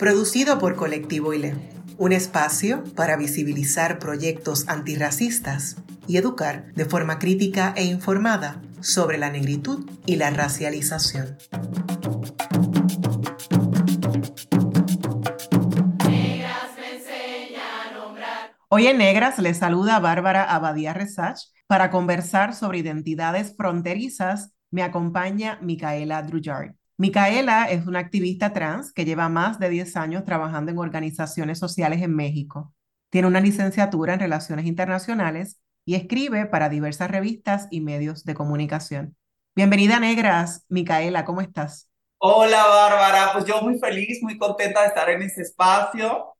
producido por Colectivo ILE, un espacio para visibilizar proyectos antirracistas y educar de forma crítica e informada sobre la negritud y la racialización. Hoy en Negras les saluda Bárbara Abadía Resach para conversar sobre identidades fronterizas me acompaña Micaela Drujard. Micaela es una activista trans que lleva más de 10 años trabajando en organizaciones sociales en México. Tiene una licenciatura en Relaciones Internacionales y escribe para diversas revistas y medios de comunicación. Bienvenida, Negras. Micaela, ¿cómo estás? Hola, Bárbara. Pues yo muy feliz, muy contenta de estar en este espacio,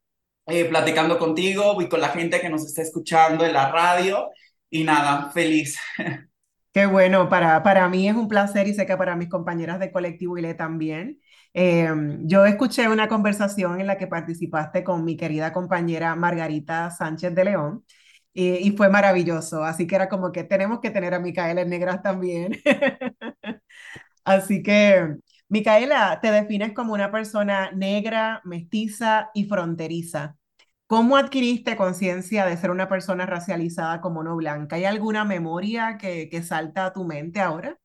eh, platicando contigo y con la gente que nos está escuchando en la radio. Y nada, feliz. Qué bueno, para, para mí es un placer y sé que para mis compañeras de colectivo ILE también. Em, yo escuché una conversación en la que participaste con mi querida compañera Margarita Sánchez de León y, y fue maravilloso, así que era como que tenemos que tener a Micaela en negras también. así que, Micaela, te defines como una persona negra, mestiza y fronteriza. ¿Cómo adquiriste conciencia de ser una persona racializada como no blanca? ¿Hay alguna memoria que, salta a tu mente ahora?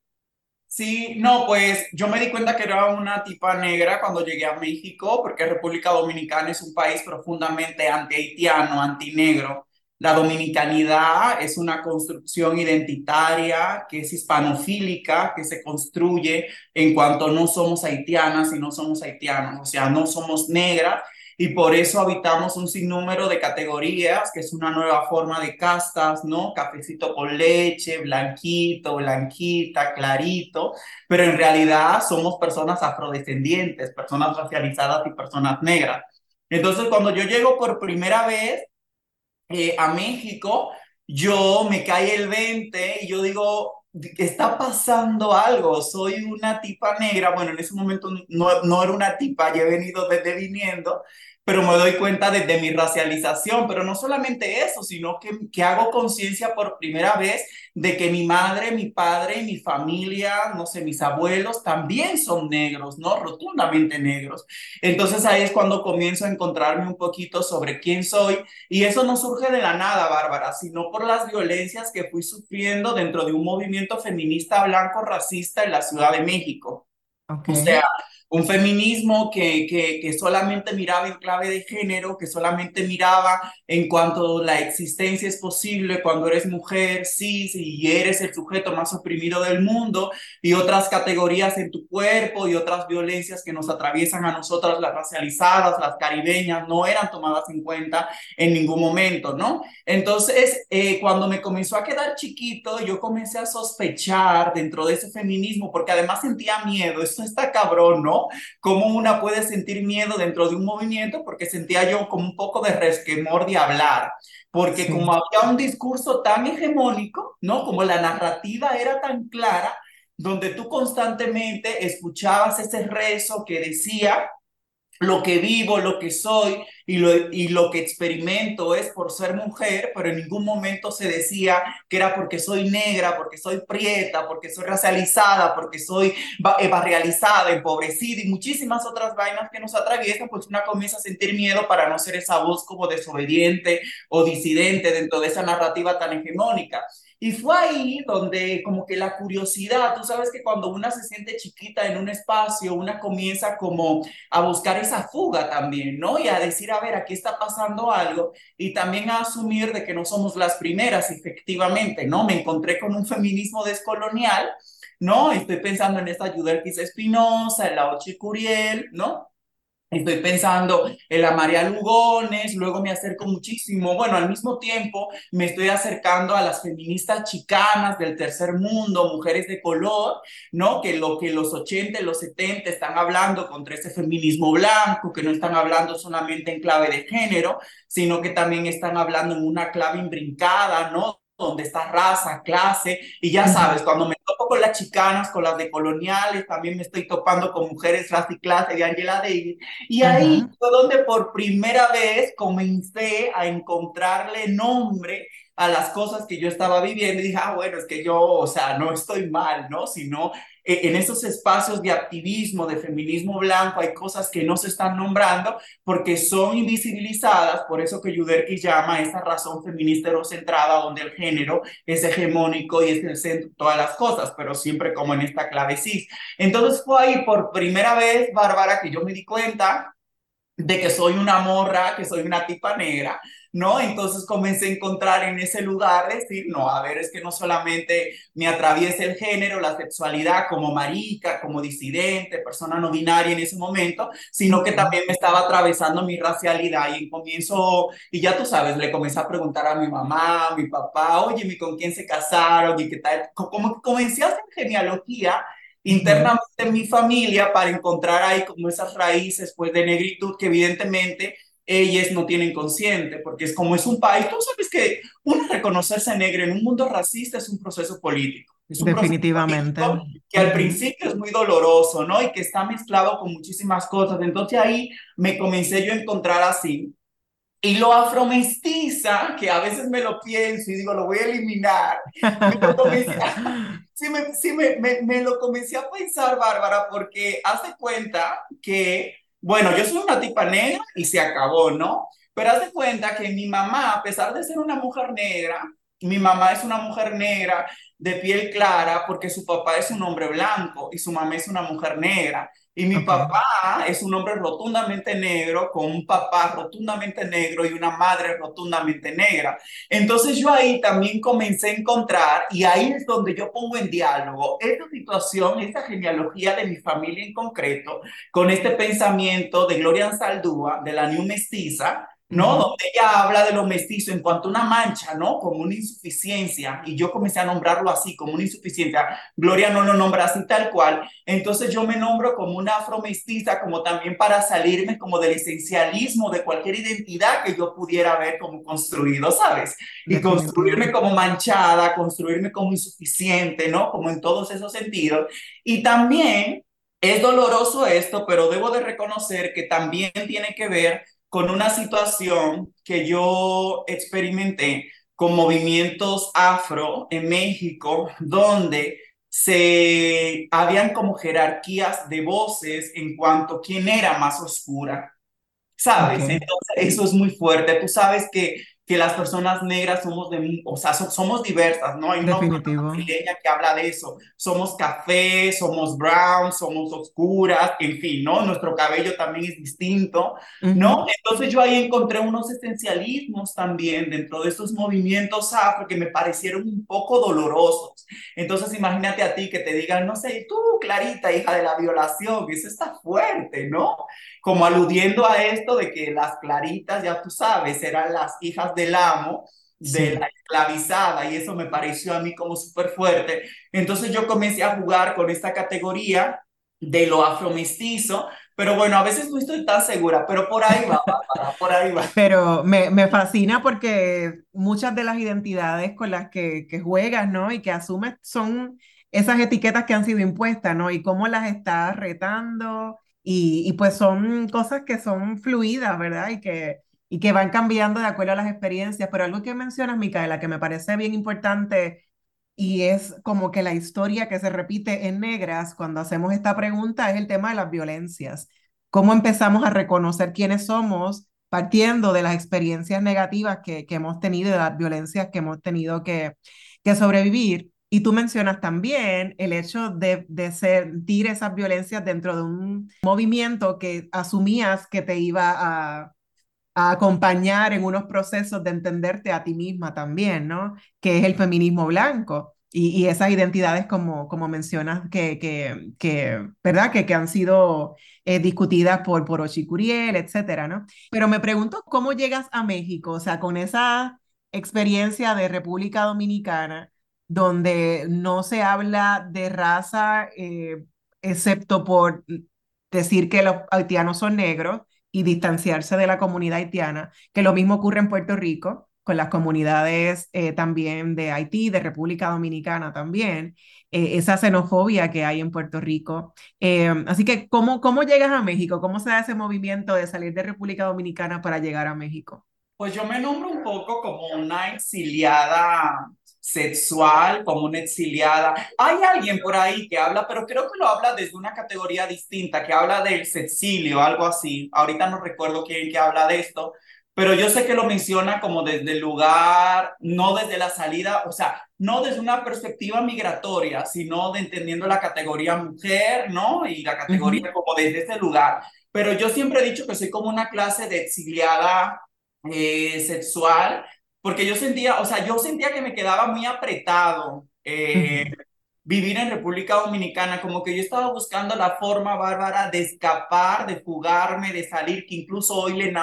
Sí, no, pues yo me di cuenta que era una tipa negra cuando llegué a México, porque República Dominicana es un país profundamente anti-haitiano, anti-negro. La dominicanidad es una construcción identitaria que es hispanofílica, que se construye en cuanto no somos haitianas y no somos haitianos, o sea, no somos negras y por eso habitamos un sinnúmero de categorías, que es una nueva forma de castas, ¿no? Cafecito con leche, blanquito, blanquita, clarito, pero en realidad somos personas afrodescendientes, personas racializadas y personas negras. Entonces, cuando yo llego por primera vez eh, a México, yo me cae el 20 y yo digo, está pasando algo, soy una tipa negra, bueno, en ese momento no, no era una tipa, ya he venido desde viniendo, pero me doy cuenta de, mi racialización, pero no solamente eso, sino que, que hago conciencia por primera vez de que mi madre, mi padre, mi familia, no sé, mis abuelos también son negros, ¿no? Rotundamente negros. Entonces ahí es cuando comienzo a encontrarme un poquito sobre quién soy y eso no surge de la nada, Bárbara, sino por las violencias que fui sufriendo dentro de un movimiento feminista blanco racista en la Ciudad de México. O sea, un feminismo que, que, que, solamente miraba en clave de género, que solamente miraba en cuanto la existencia es posible cuando eres mujer, cis y eres el sujeto más oprimido del mundo, y otras categorías en tu cuerpo y otras violencias que nos atraviesan a nosotras, las racializadas, las caribeñas, no eran tomadas en cuenta en ningún momento, ¿no? Entonces, eh, cuando me comenzó a quedar chiquito, yo comencé a sospechar dentro de ese feminismo, porque además sentía miedo, esto está cabrón, ¿no? Cómo una puede sentir miedo dentro de un movimiento, porque sentía yo como un poco de resquemor de hablar, porque como había un discurso tan hegemónico, ¿no? Como la narrativa era tan clara, donde tú constantemente escuchabas ese rezo que decía, lo que vivo, lo que soy y lo, y lo que experimento es por ser mujer, pero en ningún momento se decía que era porque soy negra, porque soy prieta, porque soy racializada, porque soy eh, barrializada, empobrecida y muchísimas otras vainas que nos atraviesan, pues una comienza a sentir miedo para no ser esa voz como desobediente o disidente dentro de esa narrativa tan hegemónica. Y fue ahí donde como que la curiosidad, tú sabes que cuando una se siente chiquita en un espacio, una comienza como a buscar esa fuga también, ¿no? Y a decir, a ver, aquí está pasando algo y también a asumir de que no somos las primeras, efectivamente, ¿no? Me encontré con un feminismo descolonial, ¿no? Estoy pensando en esta Yudelkis Espinosa, en la Ochi Curiel, ¿no? Estoy pensando en la María Lugones, luego me acerco muchísimo, bueno, al mismo tiempo me estoy acercando a las feministas chicanas del tercer mundo, mujeres de color, ¿no? Que lo que los 80 y los 70 están hablando contra ese feminismo blanco, que no están hablando solamente en clave de género, sino que también están hablando en una clave imbrincada, ¿no? Donde está raza, clase, y ya sabes, cuando me topo con las chicanas, con las de coloniales, también me estoy topando con mujeres raza y clase de Angela Davis, y ahí fue donde por primera vez comencé a encontrarle nombre a las cosas que yo estaba viviendo y dije, ah, bueno, es que yo, o sea, no estoy mal, ¿no? Sino en esos espacios de activismo, de feminismo blanco, hay cosas que no se están nombrando porque son invisibilizadas, por eso que Yuderki llama esa razón feminista eurocentrada, donde el género es hegemónico y es el centro de todas las cosas, pero siempre como en esta clave cis. Entonces fue ahí por primera vez, Bárbara, que yo me di cuenta de que soy una morra, que soy una tipa negra, ¿no? Entonces comencé a encontrar en ese lugar, decir, no, a ver, es que no solamente me atraviesa el género, la sexualidad como marica, como disidente, persona no binaria en ese momento, sino que también me estaba atravesando mi racialidad y comienzo, y ya tú sabes, le comencé a preguntar a mi mamá, a mi papá, oye, ¿con quién se casaron? Y qué tal, como que comencé a hacer genealogía internamente en mi familia para encontrar ahí como esas raíces pues de negritud que evidentemente ellas no tienen consciente, porque es como es un país, tú sabes que uno reconocerse negro en un mundo racista es un proceso político. Es un Definitivamente. que al principio es muy doloroso, ¿no? Y que está mezclado con muchísimas cosas. Entonces ahí me comencé yo a encontrar así. Y lo afromestiza, que a veces me lo pienso y digo, lo voy a eliminar. Me lo comencé, sí, me, sí me, me, me lo comencé a pensar, Bárbara, porque hace cuenta que bueno, yo soy una tipa negra y se acabó, ¿no? Pero haz de cuenta que mi mamá, a pesar de ser una mujer negra, mi mamá es una mujer negra de piel clara porque su papá es un hombre blanco y su mamá es una mujer negra. Y mi papá es un hombre rotundamente negro, con un papá rotundamente negro y una madre rotundamente negra. Entonces yo ahí también comencé a encontrar, y ahí es donde yo pongo en diálogo esta situación, esta genealogía de mi familia en concreto, con este pensamiento de Gloria Saldúa, de la New Mestiza, ¿no? Donde ella habla de lo mestizo en cuanto a una mancha, ¿no? Como una insuficiencia, y yo comencé a nombrarlo así, como una insuficiencia. Gloria no lo nombra así tal cual, entonces yo me nombro como una afromestiza, como también para salirme como del esencialismo de cualquier identidad que yo pudiera ver como construido, ¿sabes? Y construirme como manchada, construirme como insuficiente, ¿no? Como en todos esos sentidos. Y también es doloroso esto, pero debo de reconocer que también tiene que ver con una situación que yo experimenté con movimientos afro en México, donde se habían como jerarquías de voces en cuanto a quién era más oscura. ¿Sabes? Entonces, eso es muy fuerte. Tú sabes que que las personas negras somos de, o sea, somos diversas, ¿no? Hay una brasileña que habla de eso. Somos café, somos brown, somos oscuras, en fin, ¿no? Nuestro cabello también es distinto, ¿no? Entonces yo ahí encontré unos esencialismos también dentro de estos movimientos afro que me parecieron un poco dolorosos. Entonces imagínate a ti que te digan, no sé, tú, Clarita, hija de la violación, eso está fuerte, ¿no? Como aludiendo a esto de que las Claritas, ya tú sabes, eran las hijas del amo, de la esclavizada, y eso me pareció a mí como súper fuerte. Entonces yo comencé a jugar con esta categoría de lo afromestizo, pero bueno, a veces no estoy tan segura, pero por ahí va, por ahí va. Pero me, me, fascina porque muchas de las identidades con las que, que juegas, ¿no? Y que asumes son esas etiquetas que han sido impuestas, ¿no? Y cómo las estás retando. Y, pues son cosas que son fluidas, ¿verdad? Y que, y que van cambiando de acuerdo a las experiencias. Pero algo que mencionas, Micaela, que me parece bien importante y es como que la historia que se repite en negras cuando hacemos esta pregunta es el tema de las violencias. ¿Cómo empezamos a reconocer quiénes somos partiendo de las experiencias negativas que, que hemos tenido, de las violencias que hemos tenido que, que sobrevivir? Y tú mencionas también el hecho de, de sentir esas violencias dentro de un movimiento que asumías que te iba a, a acompañar en unos procesos de entenderte a ti misma también, ¿no? Que es el feminismo blanco. y, esas identidades como, como mencionas que, que, que ¿verdad? Que, que han sido eh, discutidas por, por Ochicuriel, etcétera, ¿no? Pero me pregunto, ¿cómo llegas a México? O sea, con esa experiencia de República Dominicana, donde no se habla de raza, eh, excepto por decir que los haitianos son negros y distanciarse de la comunidad haitiana, que lo mismo ocurre en Puerto Rico con las comunidades eh, también de Haití, de República Dominicana también, eh, esa xenofobia que hay en Puerto Rico. Así que, ¿cómo, ¿cómo llegas a México? ¿Cómo se da ese movimiento de salir de República Dominicana para llegar a México? Pues yo me nombro un poco como una exiliada sexual, como una exiliada. Hay alguien por ahí que habla, pero creo que lo habla desde una categoría distinta, que habla del sexilio, algo así. Ahorita no recuerdo quién que habla de esto, pero yo sé que lo menciona como desde el lugar, no desde la salida, o sea, no desde una perspectiva migratoria, sino de entendiendo la categoría mujer, ¿no? Y la categoría como desde ese lugar. Pero yo siempre he dicho que soy como una clase de exiliada eh, sexual, porque yo sentía, o sea, yo sentía que me quedaba muy apretado. Eh, vivir en República Dominicana, como que yo estaba buscando la forma bárbara de escapar, de fugarme, de salir, que incluso hoy le,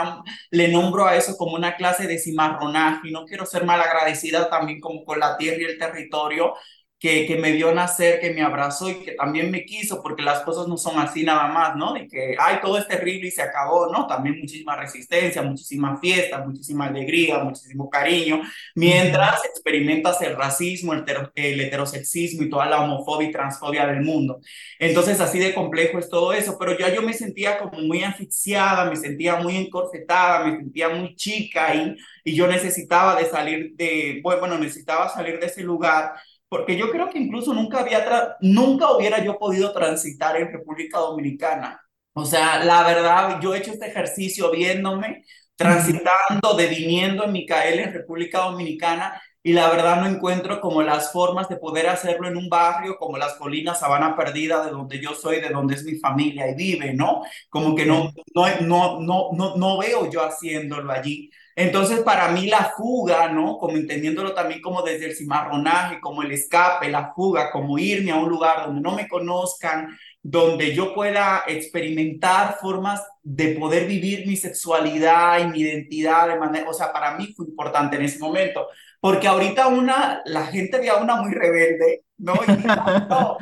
le nombro a eso como una clase de cimarronaje, y no quiero ser mal agradecida también como con la tierra y el territorio, que, que, me vio nacer, que me abrazó y que también me quiso, porque las cosas no son así nada más, ¿no? De que, ay, todo es terrible y se acabó, ¿no? También muchísima resistencia, muchísima fiesta, muchísima alegría, muchísimo cariño, mientras experimentas el racismo, el, el heterosexismo y toda la homofobia y transfobia del mundo. Entonces, así de complejo es todo eso, pero ya yo me sentía como muy asfixiada, me sentía muy encorsetada, me sentía muy chica y, y yo necesitaba de salir de, bueno, necesitaba salir de ese lugar porque yo creo que incluso nunca, había nunca hubiera yo podido transitar en República Dominicana. O sea, la verdad, yo he hecho este ejercicio viéndome, transitando, deviniendo en Micael en República Dominicana y la verdad no encuentro como las formas de poder hacerlo en un barrio como las colinas Sabana Perdida, de donde yo soy, de donde es mi familia y vive, ¿no? Como que no, no, no, no, no, no veo yo haciéndolo allí. Entonces, para mí la fuga, ¿no? Como entendiéndolo también como desde el cimarronaje, como el escape, la fuga, como irme a un lugar donde no me conozcan, donde yo pueda experimentar formas de poder vivir mi sexualidad y mi identidad de manera, o sea, para mí fue importante en ese momento, porque ahorita una, la gente ve a una muy rebelde, ¿no? Y no,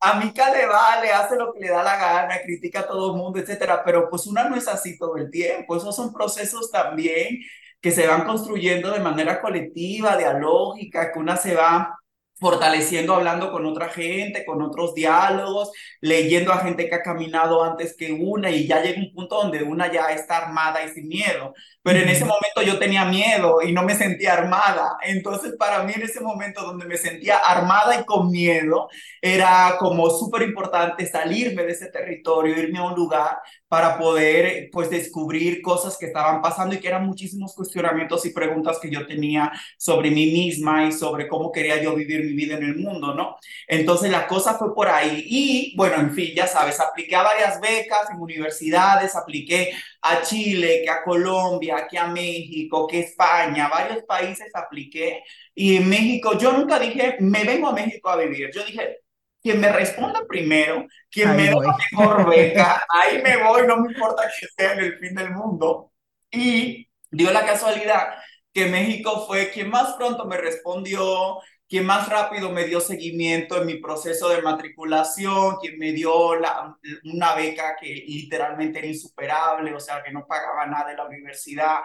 a Mica le vale, hace lo que le da la gana, critica a todo el mundo, etcétera, pero pues una no es así todo el tiempo, esos son procesos también que se van construyendo de manera colectiva, dialógica, que una se va fortaleciendo hablando con otra gente, con otros diálogos, leyendo a gente que ha caminado antes que una y ya llega un punto donde una ya está armada y sin miedo. Pero en ese momento yo tenía miedo y no me sentía armada. Entonces para mí en ese momento donde me sentía armada y con miedo, era como súper importante salirme de ese territorio, irme a un lugar para poder pues descubrir cosas que estaban pasando y que eran muchísimos cuestionamientos y preguntas que yo tenía sobre mí misma y sobre cómo quería yo vivir mi vida en el mundo, ¿no? Entonces la cosa fue por ahí y bueno, en fin, ya sabes, apliqué a varias becas en universidades, apliqué a Chile, que a Colombia, que a México, que a España, varios países apliqué y en México yo nunca dije, me vengo a México a vivir, yo dije, quien me responda primero, quien me dé la mejor beca, ahí me voy, no me importa que sea en el fin del mundo. Y dio la casualidad que México fue quien más pronto me respondió, quien más rápido me dio seguimiento en mi proceso de matriculación, quien me dio la, una beca que literalmente era insuperable, o sea, que no pagaba nada de la universidad.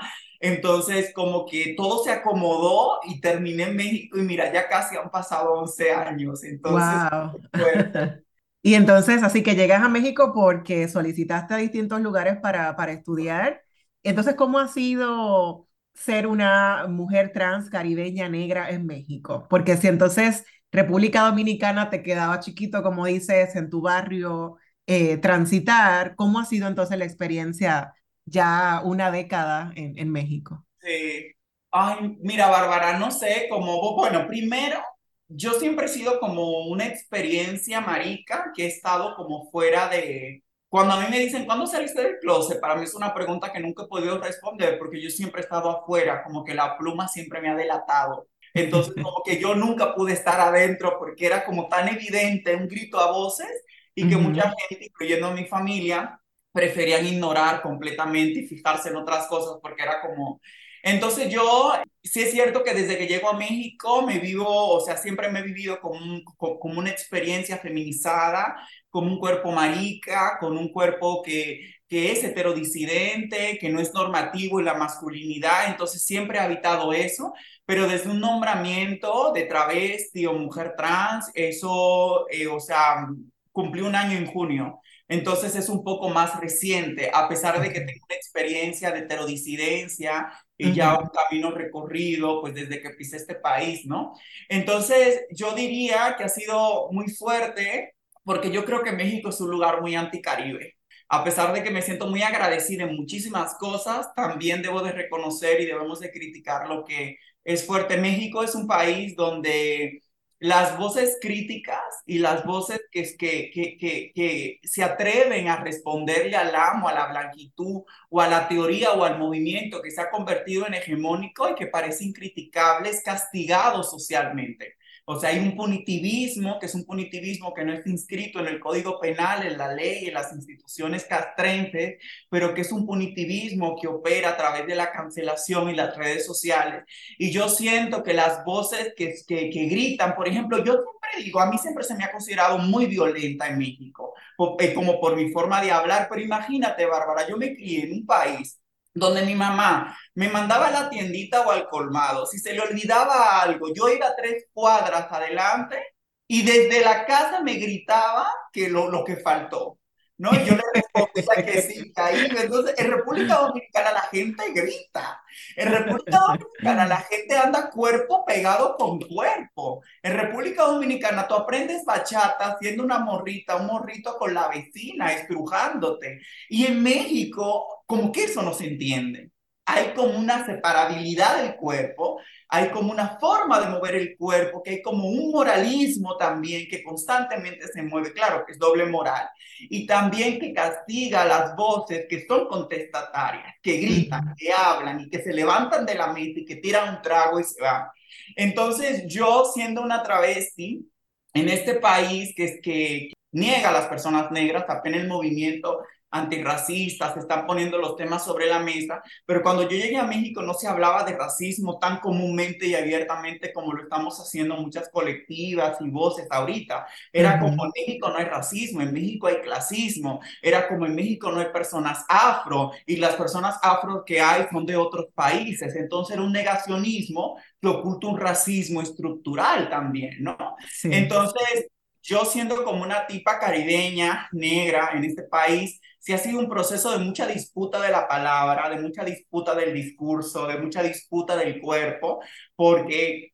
Entonces, como que todo se acomodó y terminé en México y mira, ya casi han pasado 11 años. Entonces, wow. y entonces, así que llegas a México porque solicitaste a distintos lugares para, para estudiar. Entonces, ¿cómo ha sido ser una mujer trans caribeña negra en México? Porque si entonces República Dominicana te quedaba chiquito, como dices, en tu barrio, eh, transitar, ¿cómo ha sido entonces la experiencia ya una década en, en México? Sí. Ay, mira, Bárbara, no sé, como, bueno, primero, yo siempre he sido como una experiencia marica que he estado como fuera de, cuando a mí me dicen, ¿cuándo saliste del closet? Para mí es una pregunta que nunca he podido responder porque yo siempre he estado afuera, como que la pluma siempre me ha delatado. Entonces, como que yo nunca pude estar adentro porque era como tan evidente un grito a voces y que mucha gente, incluyendo mi familia, preferían ignorar completamente y fijarse en otras cosas porque era como... Entonces yo, sí es cierto que desde que llego a México me vivo, o sea, siempre me he vivido como, como una experiencia feminizada, como un cuerpo marica, con un cuerpo que, que es heterodisidente, que no es normativo en la masculinidad, entonces siempre he habitado eso, pero desde un nombramiento de travesti o mujer trans, eso, eh, o sea, cumplí un año en junio. Entonces es un poco más reciente, a pesar de que tengo una experiencia de heterodisidencia y ya un camino recorrido, pues desde que pisé este país, ¿no? Entonces yo diría que ha sido muy fuerte porque yo creo que México es un lugar muy anticaribe. A pesar de que me siento muy agradecida en muchísimas cosas, también debo de reconocer y debemos de criticar lo que es fuerte. México es un país donde las voces críticas y las voces que, que, que, que, se atreven a responderle al amo, a la blanquitud o a la teoría o al movimiento que se ha convertido en hegemónico y que parece incriticable, es castigado socialmente. O sea, hay un punitivismo, que es un punitivismo que no está inscrito en el Código Penal, en la ley, en las instituciones castrenses, pero que es un punitivismo que opera a través de la cancelación y las redes sociales. Y yo siento que las voces que, que, que gritan, por ejemplo, yo siempre digo, a mí siempre se me ha considerado muy violenta en México, eh, como por mi forma de hablar, pero imagínate, Bárbara, yo me crié en un país donde mi mamá me mandaba a la tiendita o al colmado. Si se le olvidaba algo, yo iba tres cuadras adelante y desde la casa me gritaba que lo, lo que faltó. ¿no? Yo le respondía que sí, ahí. Entonces, en República Dominicana la gente grita. En República Dominicana la gente anda cuerpo pegado con cuerpo. En República Dominicana tú aprendes bachata siendo una morrita, un morrito con la vecina, estrujándote. Y en México, como que eso no se entiende. Hay como una separabilidad del cuerpo hay como una forma de mover el cuerpo, que hay como un moralismo también que constantemente se mueve, claro, que es doble moral, y también que castiga las voces que son contestatarias, que gritan, que hablan y que se levantan de la mesa y que tiran un trago y se van. Entonces yo siendo una travesti en este país que, es que niega a las personas negras, apenas el movimiento antirracistas, se están poniendo los temas sobre la mesa, pero cuando yo llegué a México no se hablaba de racismo tan comúnmente y abiertamente como lo estamos haciendo muchas colectivas y voces ahorita. Era como en México no hay racismo, en México hay clasismo, era como en México no hay personas afro y las personas afro que hay son de otros países, entonces era un negacionismo que oculta un racismo estructural también, ¿no? Entonces, yo siendo como una tipa caribeña, negra en este país, sí ha sido un proceso de mucha disputa de la palabra, de mucha disputa del discurso, de mucha disputa del cuerpo, porque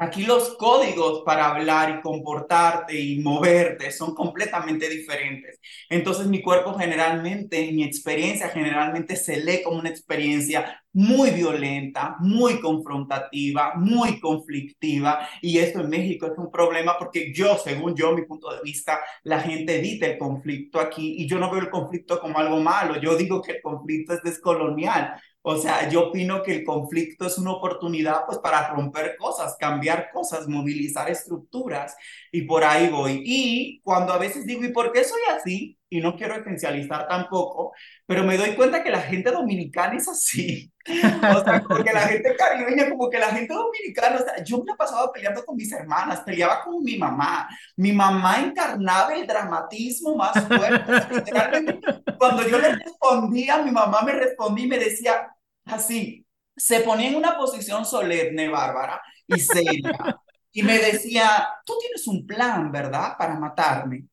Aquí los códigos para hablar y comportarte y moverte son completamente diferentes. Entonces mi cuerpo generalmente, mi experiencia generalmente se lee como una experiencia muy violenta, muy confrontativa, muy conflictiva. Y esto en México es un problema porque yo, según yo, mi punto de vista, la gente evita el conflicto aquí y yo no veo el conflicto como algo malo. Yo digo que el conflicto es descolonial o sea, yo opino que el conflicto es una oportunidad pues para romper cosas, cambiar cosas, movilizar estructuras y por ahí voy. Y cuando a veces digo, ¿y por qué soy así? Y no quiero esencializar tampoco, pero me doy cuenta que la gente dominicana es así. O sea, porque la gente caribeña, como que la gente dominicana, o sea, yo me he pasado peleando con mis hermanas, peleaba con mi mamá. Mi mamá encarnaba el dramatismo más fuerte. Literalmente, cuando yo le respondía, mi mamá me respondía y me decía, así, se ponía en una posición solemne, Bárbara, y seria, y me decía, tú tienes un plan, ¿verdad?, para matarme.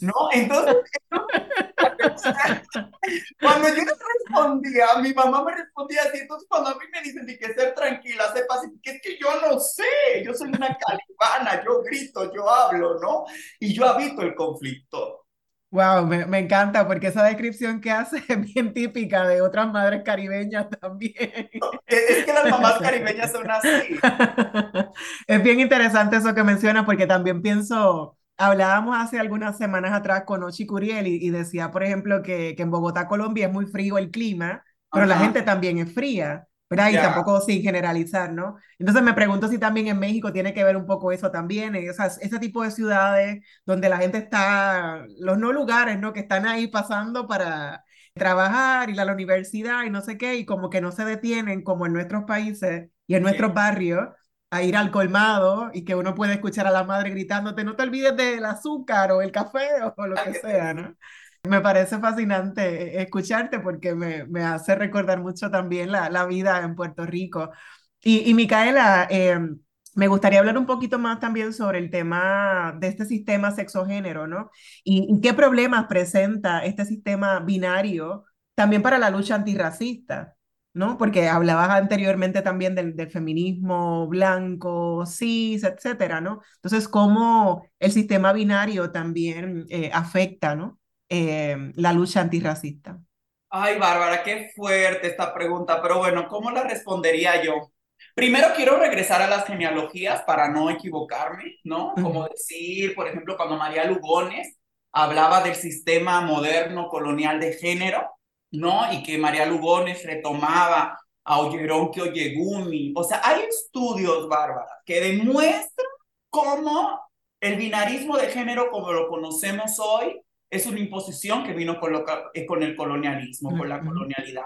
¿No? Entonces, cuando yo respondía, mi mamá me respondía así, entonces cuando a mí me dicen que ser tranquila, sepa que es que yo no sé, yo soy una calibana, yo grito, yo hablo, ¿no? Y yo habito el conflicto. Wow, me, me, encanta porque esa descripción que hace es bien típica de otras madres caribeñas también. Es que las mamás caribeñas son así. Es bien interesante eso que mencionas porque también pienso, hablábamos hace algunas semanas atrás con Ochi Curiel y, decía, por ejemplo, que, que, en Bogotá, Colombia es muy frío el clima, pero la gente también es fría. ¿Verdad? Y tampoco sin generalizar, ¿no? Entonces me pregunto si también en México tiene que ver un poco eso también, esas, ese tipo de ciudades donde la gente está, los no lugares, ¿no? Que están ahí pasando para trabajar, ir a la universidad y no sé qué, y como que no se detienen como en nuestros países y en nuestros barrios a ir al colmado y que uno puede escuchar a la madre gritándote, no te olvides del azúcar o el café o lo que sea, ¿no? Me parece fascinante eh, escucharte porque me, me hace recordar mucho también la, la vida en Puerto Rico. Y, y Micaela, eh, me gustaría hablar un poquito más también sobre el tema de este sistema sexogénero, ¿no? Y, qué problemas presenta este sistema binario también para la lucha antirracista, ¿no? Porque hablabas anteriormente también del, del feminismo blanco, cis, etcétera, ¿no? Entonces, cómo el sistema binario también eh, afecta, ¿no? Eh, la lucha antirracista? Ay, Bárbara, qué fuerte esta pregunta, pero bueno, ¿cómo la respondería yo? Primero quiero regresar a las genealogías para no equivocarme, ¿no? Como decir, por ejemplo, cuando María Lugones hablaba del sistema moderno colonial de género, ¿no? Y que María Lugones retomaba a Oyeronki Oyegumi. O sea, hay estudios, Bárbara, que demuestran cómo el binarismo de género como lo conocemos hoy es una imposición que vino con, eh, con el colonialismo, con la colonialidad.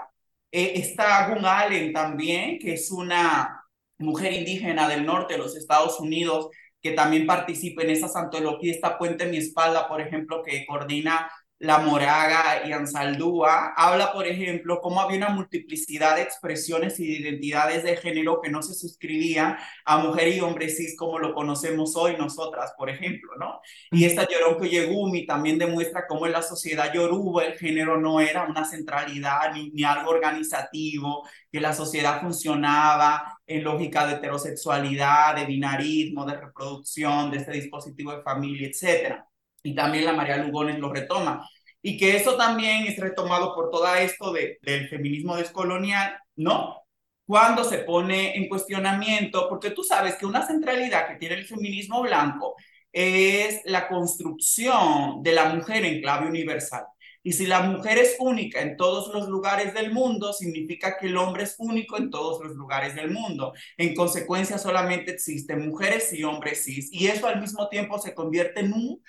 Eh, está Gun Allen también, que es una mujer indígena del norte de los Estados Unidos, que también participa en esa antología, esta Puente en mi espalda, por ejemplo, que coordina la Moraga y Ansaldúa, habla, por ejemplo, cómo había una multiplicidad de expresiones y de identidades de género que no se suscribían a mujer y hombre cis como lo conocemos hoy nosotras, por ejemplo, ¿no? Y esta Yoronko Yegumi también demuestra cómo en la sociedad yoruba el género no era una centralidad ni, ni algo organizativo, que la sociedad funcionaba en lógica de heterosexualidad, de binarismo, de reproducción, de este dispositivo de familia, etcétera y también la María Lugones lo retoma. Y que eso también es retomado por todo esto de, del feminismo descolonial, ¿no? Cuando se pone en cuestionamiento, porque tú sabes que una centralidad que tiene el feminismo blanco es la construcción de la mujer en clave universal. Y si la mujer es única en todos los lugares del mundo, significa que el hombre es único en todos los lugares del mundo. En consecuencia, solamente existen mujeres y hombres cis. Y eso al mismo tiempo se convierte en un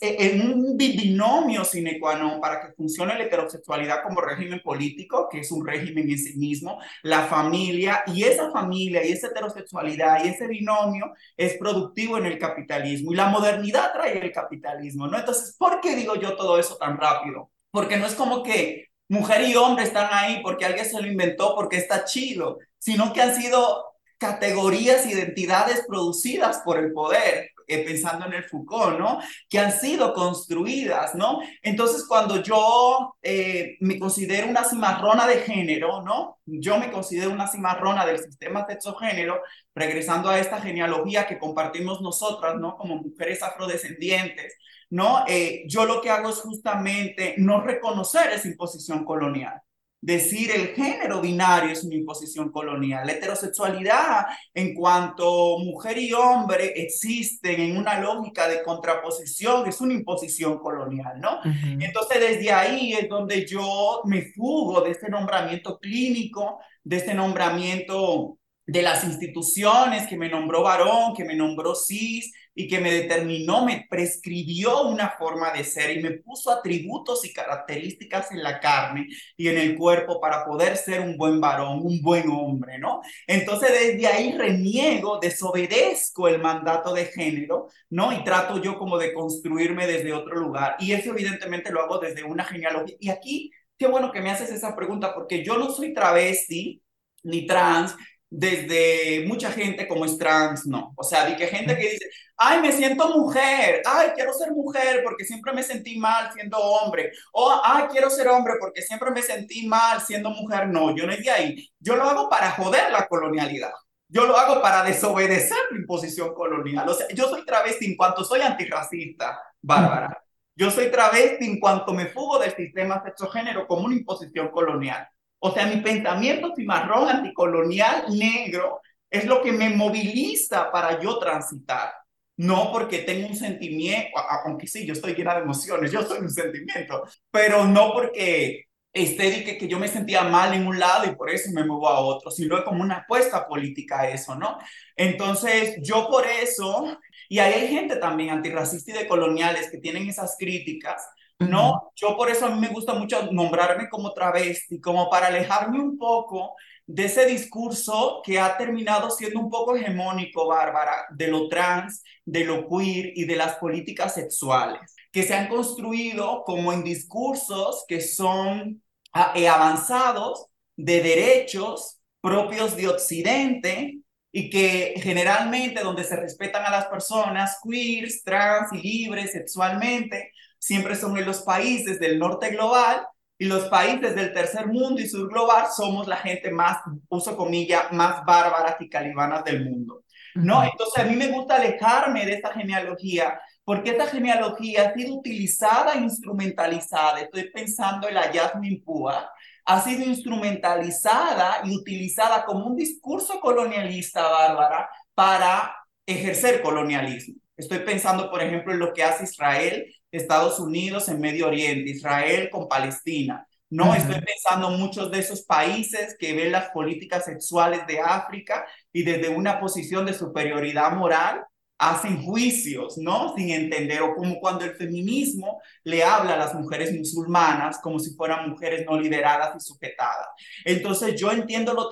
en un binomio sine qua non para que funcione la heterosexualidad como régimen político, que es un régimen en sí mismo, la familia, y esa familia y esa heterosexualidad y ese binomio es productivo en el capitalismo, y la modernidad trae el capitalismo, ¿no? Entonces, ¿por qué digo yo todo eso tan rápido? Porque no es como que mujer y hombre están ahí porque alguien se lo inventó, porque está chido, sino que han sido categorías, identidades producidas por el poder eh, pensando en el Foucault, ¿no? Que han sido construidas, ¿no? Entonces, cuando yo eh, me considero una cimarrona de género, ¿no? Yo me considero una cimarrona del sistema sexogénero, regresando a esta genealogía que compartimos nosotras, ¿no? Como mujeres afrodescendientes, ¿no? Eh, yo lo que hago es justamente no reconocer esa imposición colonial decir el género binario es una imposición colonial. La heterosexualidad en cuanto mujer y hombre existen en una lógica de contraposición, es una imposición colonial, ¿no? Entonces desde ahí es donde yo me fugo de este nombramiento clínico, de este nombramiento de las instituciones que me nombró varón, que me nombró cis, y que me determinó, me prescribió una forma de ser y me puso atributos y características en la carne y en el cuerpo para poder ser un buen varón, un buen hombre, ¿no? Entonces desde ahí reniego, desobedezco el mandato de género, ¿no? Y trato yo como de construirme desde otro lugar. Y eso evidentemente lo hago desde una genealogía. Y aquí, qué bueno que me haces esa pregunta, porque yo no soy travesti ni trans, desde mucha gente como es trans, no. O sea, de que gente que dice, ay, me siento mujer, ay, quiero ser mujer porque siempre me sentí mal siendo hombre, o ay, quiero ser hombre porque siempre me sentí mal siendo mujer, no, yo no es de ahí. Yo lo hago para joder la colonialidad. Yo lo hago para desobedecer la imposición colonial. O sea, yo soy travesti en cuanto soy antirracista, Bárbara. Yo soy travesti en cuanto me fugo del sistema sexogénero como una imposición colonial. O sea, mi pensamiento cimarrón anticolonial negro es lo que me moviliza para yo transitar. No porque tengo un sentimiento, aunque sí, yo estoy llena de emociones, yo soy un sentimiento, pero no porque esté que, que yo me sentía mal en un lado y por eso me muevo a otro, sino es como una apuesta política eso, ¿no? Entonces, yo por eso, y hay gente también antirracista y de coloniales que tienen esas críticas, ¿no? Yo por eso a mí me gusta mucho nombrarme como travesti, como para alejarme un poco de ese discurso que ha terminado siendo un poco hegemónico, Bárbara, de lo trans, de lo queer y de las políticas sexuales, que se han construido como en discursos que son ah, eh, avanzados de derechos propios de Occidente y que generalmente donde se respetan a las personas queers, trans y libres sexualmente, siempre en los países del norte global y los países del tercer mundo y sur global somos la gente más, uso comillas, más bárbara y calibanas del mundo. ¿no? Entonces a mí me gusta alejarme de esta genealogía porque esta genealogía ha sido utilizada e instrumentalizada. Estoy pensando en la Yasmin Púa, ha sido instrumentalizada y utilizada como un discurso colonialista, Bárbara, para ejercer colonialismo. Estoy pensando, por ejemplo, en lo que hace Israel Estados Unidos en Medio Oriente, Israel con Palestina. No estoy pensando muchos de esos países que ven las políticas sexuales de África y desde una posición de superioridad moral hacen juicios, ¿no? Sin entender, o como cuando el feminismo le habla a las mujeres musulmanas como si fueran mujeres no lideradas y sujetadas. Entonces yo entiendo lo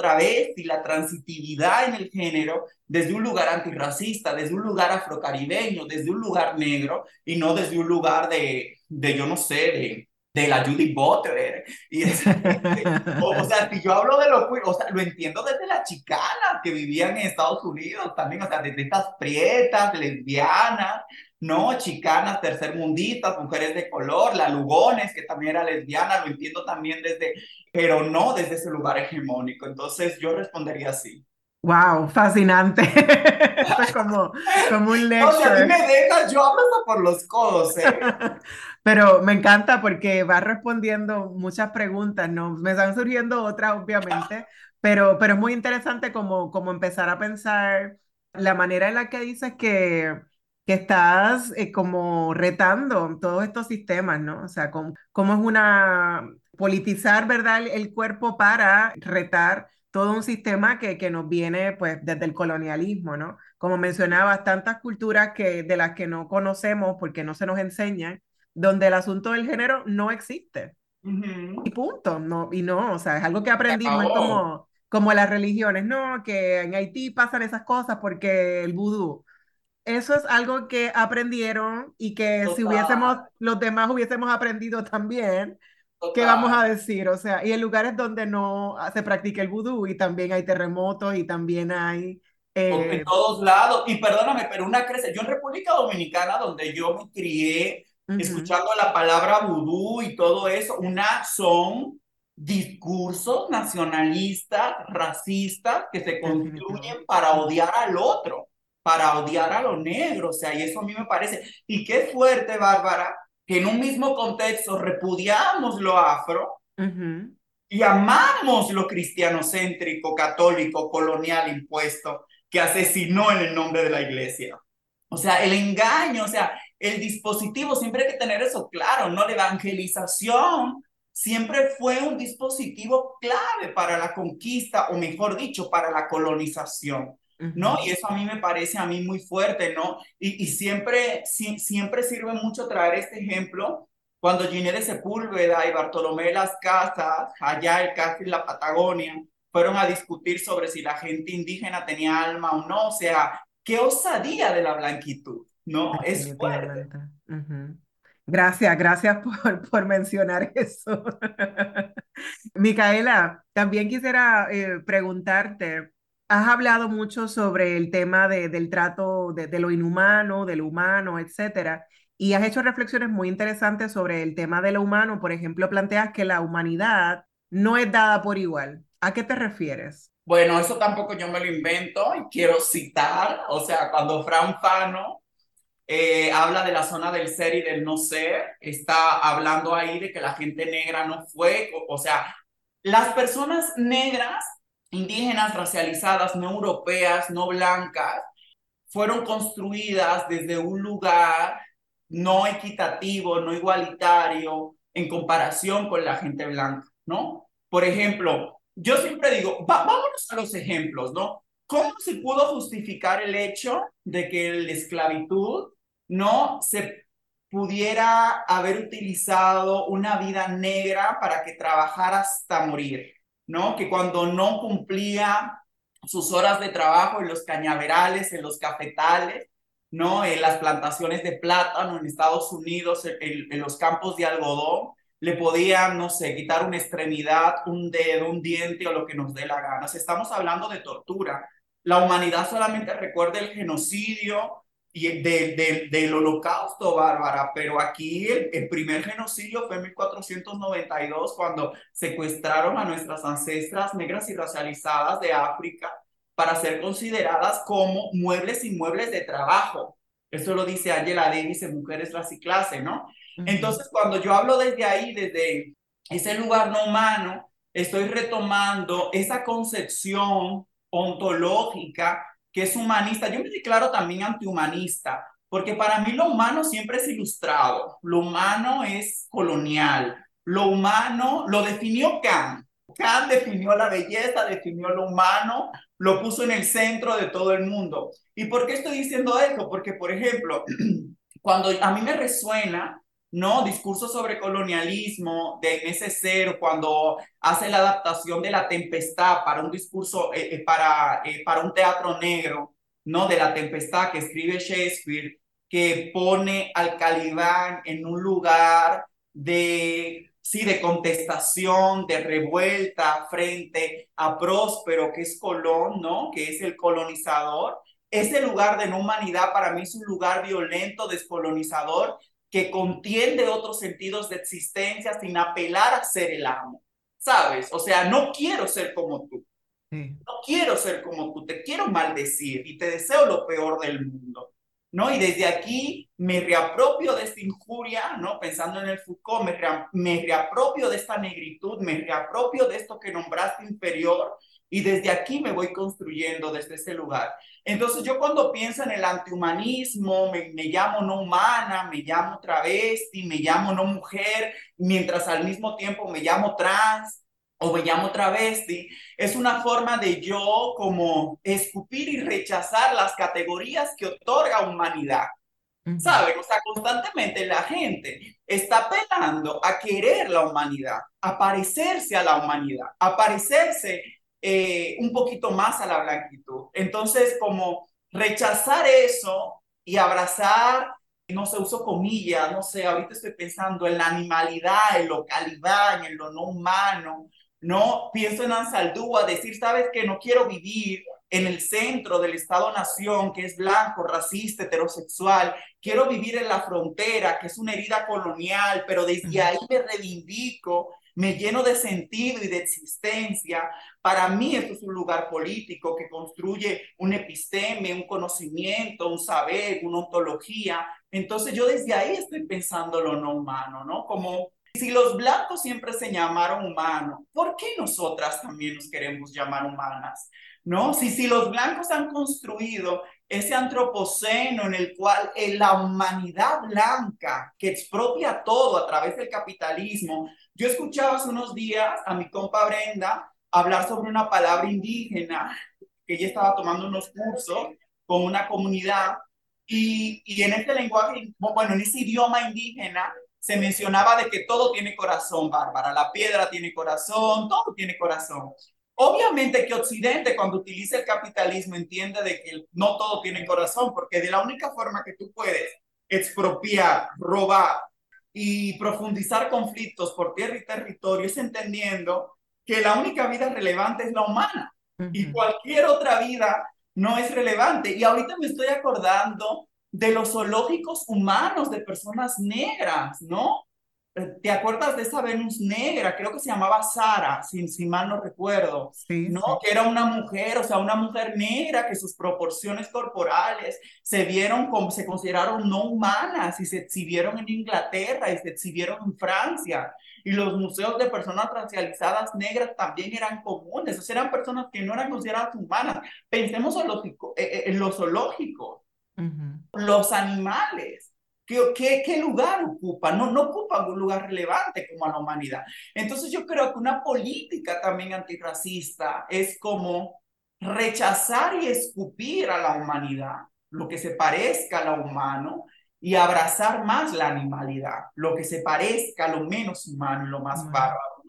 y la transitividad en el género desde un lugar antirracista, desde un lugar afrocaribeño, desde un lugar negro y no desde un lugar de, de yo no sé, de de la Judy Butler. Y o, sea, si yo hablo de lo o sea, lo entiendo desde las chicanas que vivían en Estados Unidos también, o sea, desde estas prietas, lesbianas, ¿no? Chicanas, tercermundistas, mujeres de color, la Lugones, que también era lesbiana, lo entiendo también desde, pero no desde ese lugar hegemónico. Entonces yo respondería así. Wow, fascinante. es como, como un lecture. O sea, a mí me deja, yo hablo hasta por los codos, ¿eh? Pero me encanta porque va respondiendo muchas preguntas, ¿no? Me están surgiendo otras, obviamente, pero, pero es muy interesante como, como empezar a pensar la manera en la que dices que, que estás eh, como retando todos estos sistemas, ¿no? O sea, cómo, cómo es una politizar, ¿verdad? El cuerpo para retar todo un sistema que, que nos viene pues desde el colonialismo, ¿no? Como mencionabas, tantas culturas que, de las que no conocemos porque no se nos enseñan, donde el asunto del género no existe. Y punto, no, y no, o sea, es algo que aprendimos, como, como las religiones, no, que en Haití pasan esas cosas porque el vudú. Eso es algo que aprendieron y que si hubiésemos, los demás hubiésemos aprendido también, ¿qué vamos a decir? O sea, y en lugares donde no se practica el vudú y también hay terremotos y también hay... En eh, todos lados, y perdóname, pero una crece, yo en República Dominicana, donde yo me crié, escuchando la palabra vudú y todo eso, una son discursos nacionalistas, racistas, que se construyen para odiar al otro, para odiar a lo negro, o sea, y eso a mí me parece, y qué fuerte, Bárbara, que en un mismo contexto repudiamos lo afro y amamos lo cristianocéntrico, católico, colonial impuesto que asesinó en el nombre de la iglesia. O sea, el engaño, o sea, el dispositivo, siempre hay que tener eso claro, ¿no? La evangelización siempre fue un dispositivo clave para la conquista, o mejor dicho, para la colonización. ¿no? Y eso a mí me parece a mí muy fuerte, ¿no? Y, y siempre, siempre sirve mucho traer este ejemplo cuando Ginés de Sepúlveda y Bartolomé Las Casas, allá casi en la Patagonia, fueron a discutir sobre si la gente indígena tenía alma o no, o sea, qué osadía de la blanquitud, ¿no? Es fuerte. Gracias, gracias por, por mencionar eso. Micaela, también quisiera eh, preguntarte, has hablado mucho sobre el tema de, del trato de, lo inhumano, de lo humano, etcétera, y has hecho reflexiones muy interesantes sobre el tema de lo humano. Por ejemplo, planteas que la humanidad no es dada por igual. ¿A qué te refieres? Bueno, eso tampoco yo me lo invento y quiero citar, o sea, cuando Fran Fano eh, habla de la zona del ser y del no ser, está hablando ahí de que la gente negra no fue, o sea, las personas negras indígenas racializadas, no europeas, no blancas, fueron construidas desde un lugar no equitativo, no igualitario, en comparación con la gente blanca. ¿no? Por ejemplo, yo siempre digo, vámonos a los ejemplos, ¿no? ¿Cómo se pudo justificar el hecho de que la esclavitud no se pudiera haber utilizado una vida negra para que trabajara hasta morir, ¿no? Que cuando no cumplía sus horas de trabajo en los cañaverales, en los cafetales, ¿no? En las plantaciones de plátano en Estados Unidos, en, los campos de algodón, le podían, no sé, quitar una extremidad, un dedo, un diente o lo que nos dé la gana. estamos hablando de tortura. La humanidad solamente recuerda el genocidio y de, del holocausto, Bárbara, pero aquí el, el, primer genocidio fue en 1492 cuando secuestraron a nuestras ancestras negras y racializadas de África para ser consideradas como muebles y muebles de trabajo. Eso lo dice Angela Davis en Mujeres, Raza y Clase, ¿no? Entonces, cuando yo hablo desde ahí, desde ese lugar no humano, estoy retomando esa concepción ontológica que es humanista. Yo me declaro también antihumanista, porque para mí lo humano siempre es ilustrado, lo humano es colonial, lo humano lo definió Kant. Kant definió la belleza, definió lo humano, lo puso en el centro de todo el mundo. ¿Y por qué estoy diciendo esto? Porque, por ejemplo, cuando a mí me resuena ¿no? Discurso sobre colonialismo de Inés cuando hace la adaptación de La Tempestad para un discurso, eh, eh, para, eh, para un teatro negro, ¿no? De La Tempestad que escribe Shakespeare, que pone al Calibán en un lugar de, sí, de contestación, de revuelta frente a Próspero, que es Colón, ¿no? Que es el colonizador. Ese lugar de no humanidad para mí es un lugar violento, descolonizador, que contiende otros sentidos de existencia sin apelar a ser el amo. ¿Sabes? O sea, no quiero ser como tú. No quiero ser como tú, te quiero maldecir y te deseo lo peor del mundo. ¿No? Y desde aquí me reapropio de esta injuria, ¿no? Pensando en el Foucault, me, me reapropio de esta negritud, me reapropio de esto que nombraste inferior y desde aquí me voy construyendo desde ese lugar. Entonces yo cuando pienso en el antihumanismo, me, me llamo no humana, me llamo travesti, me llamo no mujer, mientras al mismo tiempo me llamo trans o me llamo travesti, es una forma de yo como escupir y rechazar las categorías que otorga humanidad. ¿Saben? O sea, constantemente la gente está apelando a querer la humanidad, a parecerse a la humanidad, a parecerse eh, un poquito más a la blanquitud. Entonces, como rechazar eso y abrazar, no sé, uso comillas, no sé, ahorita estoy pensando en la animalidad, en lo calidad, en lo no humano, ¿no? Pienso en Ansaldúa, decir, sabes que no quiero vivir en el centro del Estado-Nación, que es blanco, racista, heterosexual. Quiero vivir en la frontera, que es una herida colonial, pero desde ahí me reivindico me lleno de sentido y de existencia. Para mí esto es un lugar político que construye un episteme, un conocimiento, un saber, una ontología. Entonces yo desde ahí estoy pensando lo no humano, ¿no? Como si los blancos siempre se llamaron humanos, ¿por qué nosotras también nos queremos llamar humanas? ¿No? Si, si los blancos han construido ese antropoceno en el cual la humanidad blanca que expropia todo a través del capitalismo yo escuchaba hace unos días a mi compa Brenda hablar sobre una palabra indígena, que ella estaba tomando unos cursos con una comunidad y, y en este lenguaje, bueno, en ese idioma indígena, se mencionaba de que todo tiene corazón, Bárbara. La piedra tiene corazón, todo tiene corazón. Obviamente que Occidente, cuando utiliza el capitalismo, entiende de que no todo tiene corazón, porque de la única forma que tú puedes expropiar, robar, y profundizar conflictos por tierra y territorio es entendiendo que la única vida relevante es la humana y cualquier otra vida no es relevante. Y ahorita me estoy acordando de los zoológicos humanos de personas negras, ¿no? ¿Te acuerdas de esa Venus negra? Creo que se llamaba Sara, si, si mal no recuerdo. Sí, ¿no? Que era una mujer, o sea, una mujer negra que sus proporciones corporales se vieron como, se consideraron no humanas y se exhibieron en Inglaterra y se exhibieron en Francia. Y los museos de personas racializadas negras también eran comunes, o sea, eran personas que no eran consideradas humanas. Pensemos en los, eh, eh, en los zoológicos, los animales ¿Qué, qué, lugar ocupa? No, no ocupa un lugar relevante como a la humanidad. Entonces yo creo que una política también antirracista es como rechazar y escupir a la humanidad, lo que se parezca a lo humano, y abrazar más la animalidad, lo que se parezca a lo menos humano y lo más bárbaro.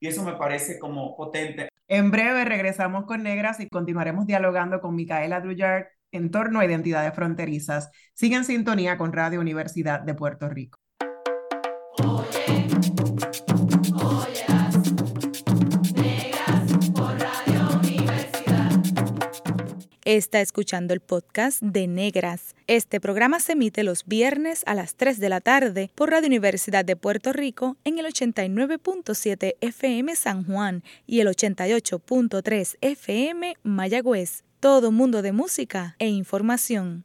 Y eso me parece como potente. En breve regresamos con Negras y continuaremos dialogando con Micaela Druyard en torno a identidades fronterizas. Sigue en sintonía con Radio Universidad de Puerto Rico. Está escuchando el podcast de Negras. Este programa se emite los viernes a las 3 de la tarde por Radio Universidad de Puerto Rico en el 89.7 FM San Juan y el 88.3 FM Mayagüez. Todo mundo de música e información.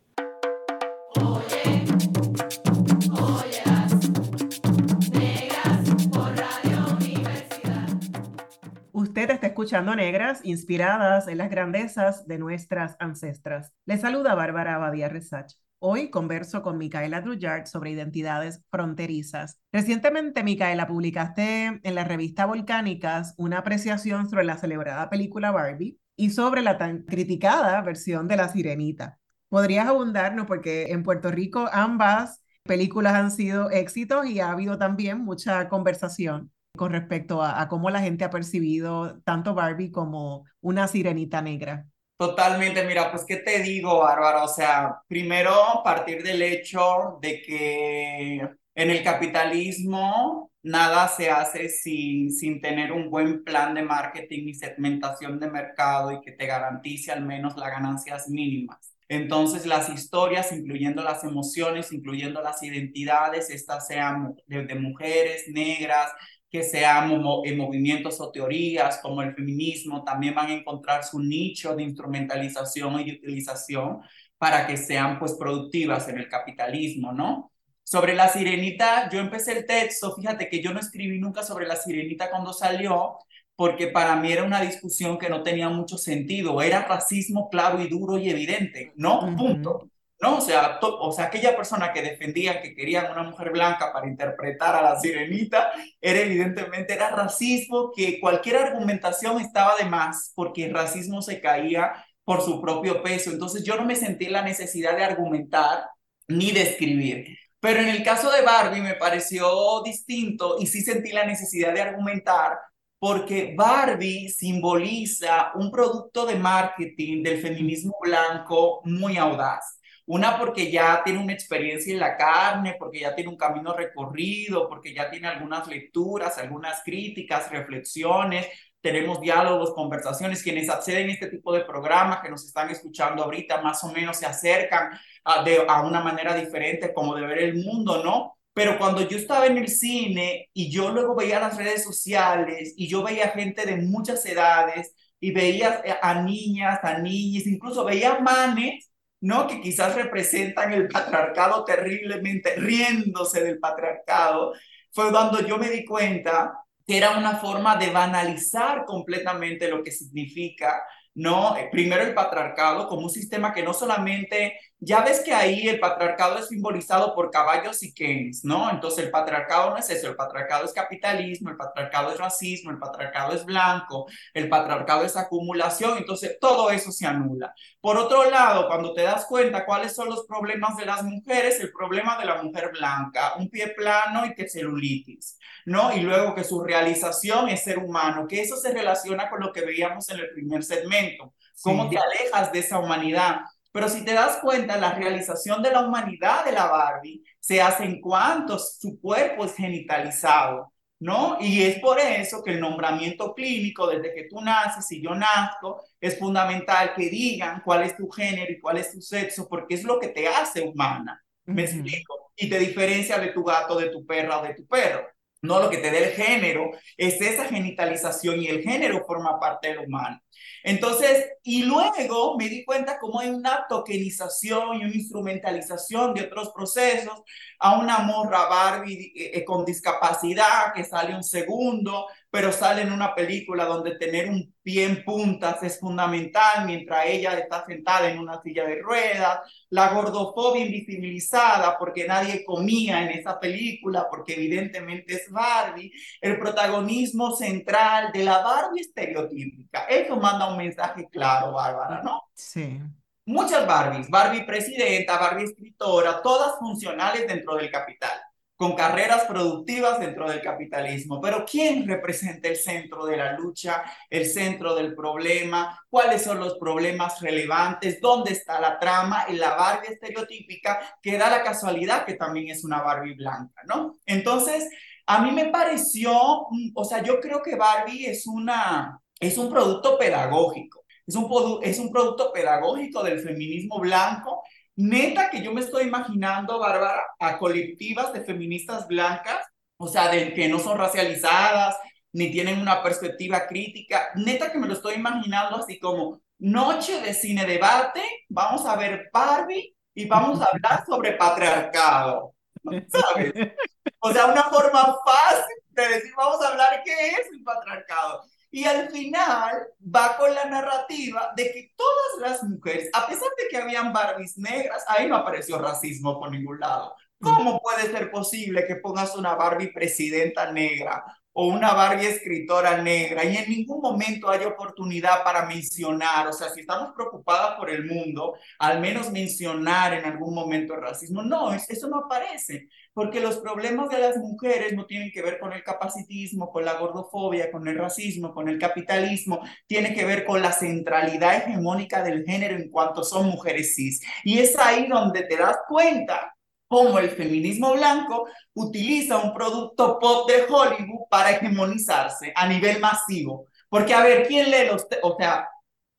Usted está escuchando Negras, inspiradas en las grandezas de nuestras ancestras. Le saluda Bárbara Abadía Resach. Hoy converso con Micaela Druyard sobre identidades fronterizas. Recientemente, Micaela, publicaste en la revista Volcánicas una apreciación sobre la celebrada película Barbie y sobre la tan criticada versión de La Sirenita. ¿Podrías abundarnos? Porque en Puerto Rico ambas películas han sido éxitos y ha habido también mucha conversación con respecto a, cómo la gente ha percibido tanto Barbie como una sirenita negra. Totalmente, mira, pues qué te digo, Bárbara, o sea, primero partir del hecho de que en el capitalismo nada se hace sin, sin tener un buen plan de marketing y segmentación de mercado y que te garantice al menos las ganancias mínimas. Entonces, las historias, incluyendo las emociones, incluyendo las identidades, estas sean de, de mujeres, negras, que sean en movimientos o teorías como el feminismo, también van a encontrar su nicho de instrumentalización y de utilización para que sean pues productivas en el capitalismo, ¿no? Sobre la sirenita, yo empecé el texto, fíjate que yo no escribí nunca sobre la sirenita cuando salió, porque para mí era una discusión que no tenía mucho sentido, era racismo claro y duro y evidente, ¿no? Punto. ¿No? O sea, o sea, aquella persona que defendía que querían una mujer blanca para interpretar a la sirenita, era evidentemente, era racismo, que cualquier argumentación estaba de más, porque el racismo se caía por su propio peso. Entonces yo no me sentí la necesidad de argumentar ni de escribir. Pero en el caso de Barbie me pareció distinto y sí sentí la necesidad de argumentar porque Barbie simboliza un producto de marketing del feminismo blanco muy audaz. Una porque ya tiene una experiencia en la carne, porque ya tiene un camino recorrido, porque ya tiene algunas lecturas, algunas críticas, reflexiones, tenemos diálogos, conversaciones. Quienes acceden a este tipo de programas que nos están escuchando ahorita más o menos se acercan a, de, a una manera diferente como de ver el mundo, ¿no? Pero cuando yo estaba en el cine y yo luego veía las redes sociales y yo veía gente de muchas edades y veía a niñas, a niñas, incluso veía manes ¿no? Que quizás representan el patriarcado terriblemente, riéndose del patriarcado, fue cuando yo me di cuenta que era una forma de banalizar completamente lo que significa ¿no? Eh, primero el patriarcado como un sistema que no solamente, ya ves que ahí el patriarcado es simbolizado por caballos y Keynes, ¿no? Entonces el patriarcado no es eso, el patriarcado es capitalismo, el patriarcado es racismo, el patriarcado es blanco, el patriarcado es acumulación, entonces todo eso se anula. Por otro lado, cuando te das cuenta cuáles son los problemas de las mujeres, el problema de la mujer blanca, un pie plano y que celulitis, ¿no? Y luego que su realización es ser humano, que eso se relaciona con lo que veíamos en el primer segmento cómo te alejas de esa humanidad. Pero si te das cuenta, la realización de la humanidad de la Barbie se hace en cuanto su cuerpo es genitalizado, ¿no? Y es por eso que el nombramiento clínico, desde que tú naces y yo nazco, es fundamental que digan cuál es tu género y cuál es tu sexo, porque es lo que te hace humana. ¿Me explico? Y te diferencia de tu gato, de tu perra o de tu perro. No, lo que te da el género es esa genitalización y el género forma parte del humano. Entonces, y luego me di cuenta cómo hay una tokenización y una instrumentalización de otros procesos, a una morra Barbie eh, eh, con discapacidad que sale un segundo, pero sale en una película donde tener un pie en puntas es fundamental mientras ella está sentada en una silla de ruedas, la gordofobia invisibilizada porque nadie comía en esa película, porque evidentemente es Barbie, el protagonismo central de la Barbie estereotípica. Eso manda un mensaje claro, Bárbara, ¿no? Sí. Muchas Barbies, Barbie presidenta, Barbie escritora, todas funcionales dentro del capital con carreras productivas dentro del capitalismo. Pero ¿quién representa el centro de la lucha, el centro del problema? ¿Cuáles son los problemas relevantes? ¿Dónde está la trama? En la Barbie estereotípica, que da la casualidad que también es una Barbie blanca, ¿no? Entonces, a mí me pareció, mm, o sea, yo creo que Barbie es, una, es un producto pedagógico. Es un, es un producto pedagógico del feminismo blanco Neta que yo me estoy imaginando, Bárbara, a colectivas de feministas blancas, o sea, de que no son racializadas, ni tienen una perspectiva crítica. Neta que me lo estoy imaginando así como noche de cine debate, vamos a ver Barbie y vamos a hablar sobre patriarcado. ¿Sabes? O sea, una forma fácil de decir, vamos a hablar qué es el patriarcado. Y al final va con la narrativa de que todas las mujeres, a pesar de que habían Barbies negras, ahí no apareció racismo por ningún lado. ¿Cómo puede ser posible que pongas una Barbie presidenta negra o una Barbie escritora negra y en ningún momento hay oportunidad para mencionar, o sea, si estamos preocupadas por el mundo, al menos mencionar en algún momento el racismo. No, eso no aparece porque los problemas de las mujeres no tienen que ver con el capacitismo, con la gordofobia, con el racismo, con el capitalismo, tiene que ver con la centralidad hegemónica del género en cuanto son mujeres cis. Y es ahí donde te das cuenta cómo el feminismo blanco utiliza un producto pop de Hollywood para hegemonizarse a nivel masivo. Porque, a ver, ¿quién lee los... O sea,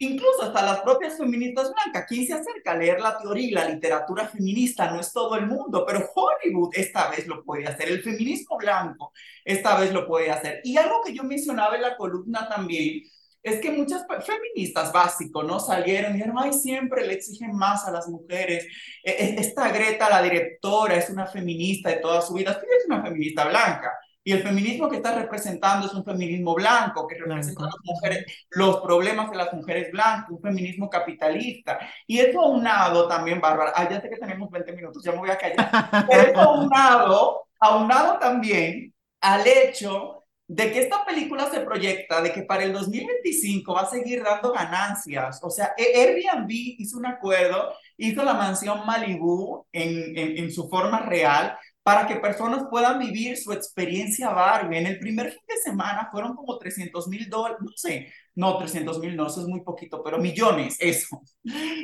Incluso hasta las propias feministas blancas, ¿quién se acerca a leer la teoría y la literatura feminista? No es todo el mundo, pero Hollywood esta vez lo puede hacer, el feminismo blanco esta vez lo puede hacer. Y algo que yo mencionaba en la columna también, es que muchas feministas básicos, ¿no? Salieron y dijeron, ay, siempre le exigen más a las mujeres. E, e, esta Greta, la directora, es una feminista de toda su vida, es una feminista blanca. Y el feminismo que está representando es un feminismo blanco, que representa las mujeres, los problemas de las mujeres blancas, un feminismo capitalista. Y eso aunado también, Bárbara, ah, ya sé que tenemos 20 minutos, ya me voy a callar, pero eso aunado, aunado también al hecho de que esta película se proyecta de que para el 2025 va a seguir dando ganancias. O sea, e-, Airbnb hizo un acuerdo, hizo la mansión Malibu en, en, en su forma real, para que personas puedan vivir su experiencia Barbie. En el primer fin de semana fueron como 300 mil dólares, no sé, no, 300 mil no, eso es muy poquito, pero millones, eso,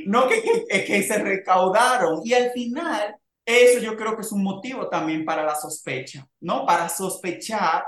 no que, que, que se recaudaron. Y al final, eso yo creo que es un motivo también para la sospecha, ¿no? Para sospechar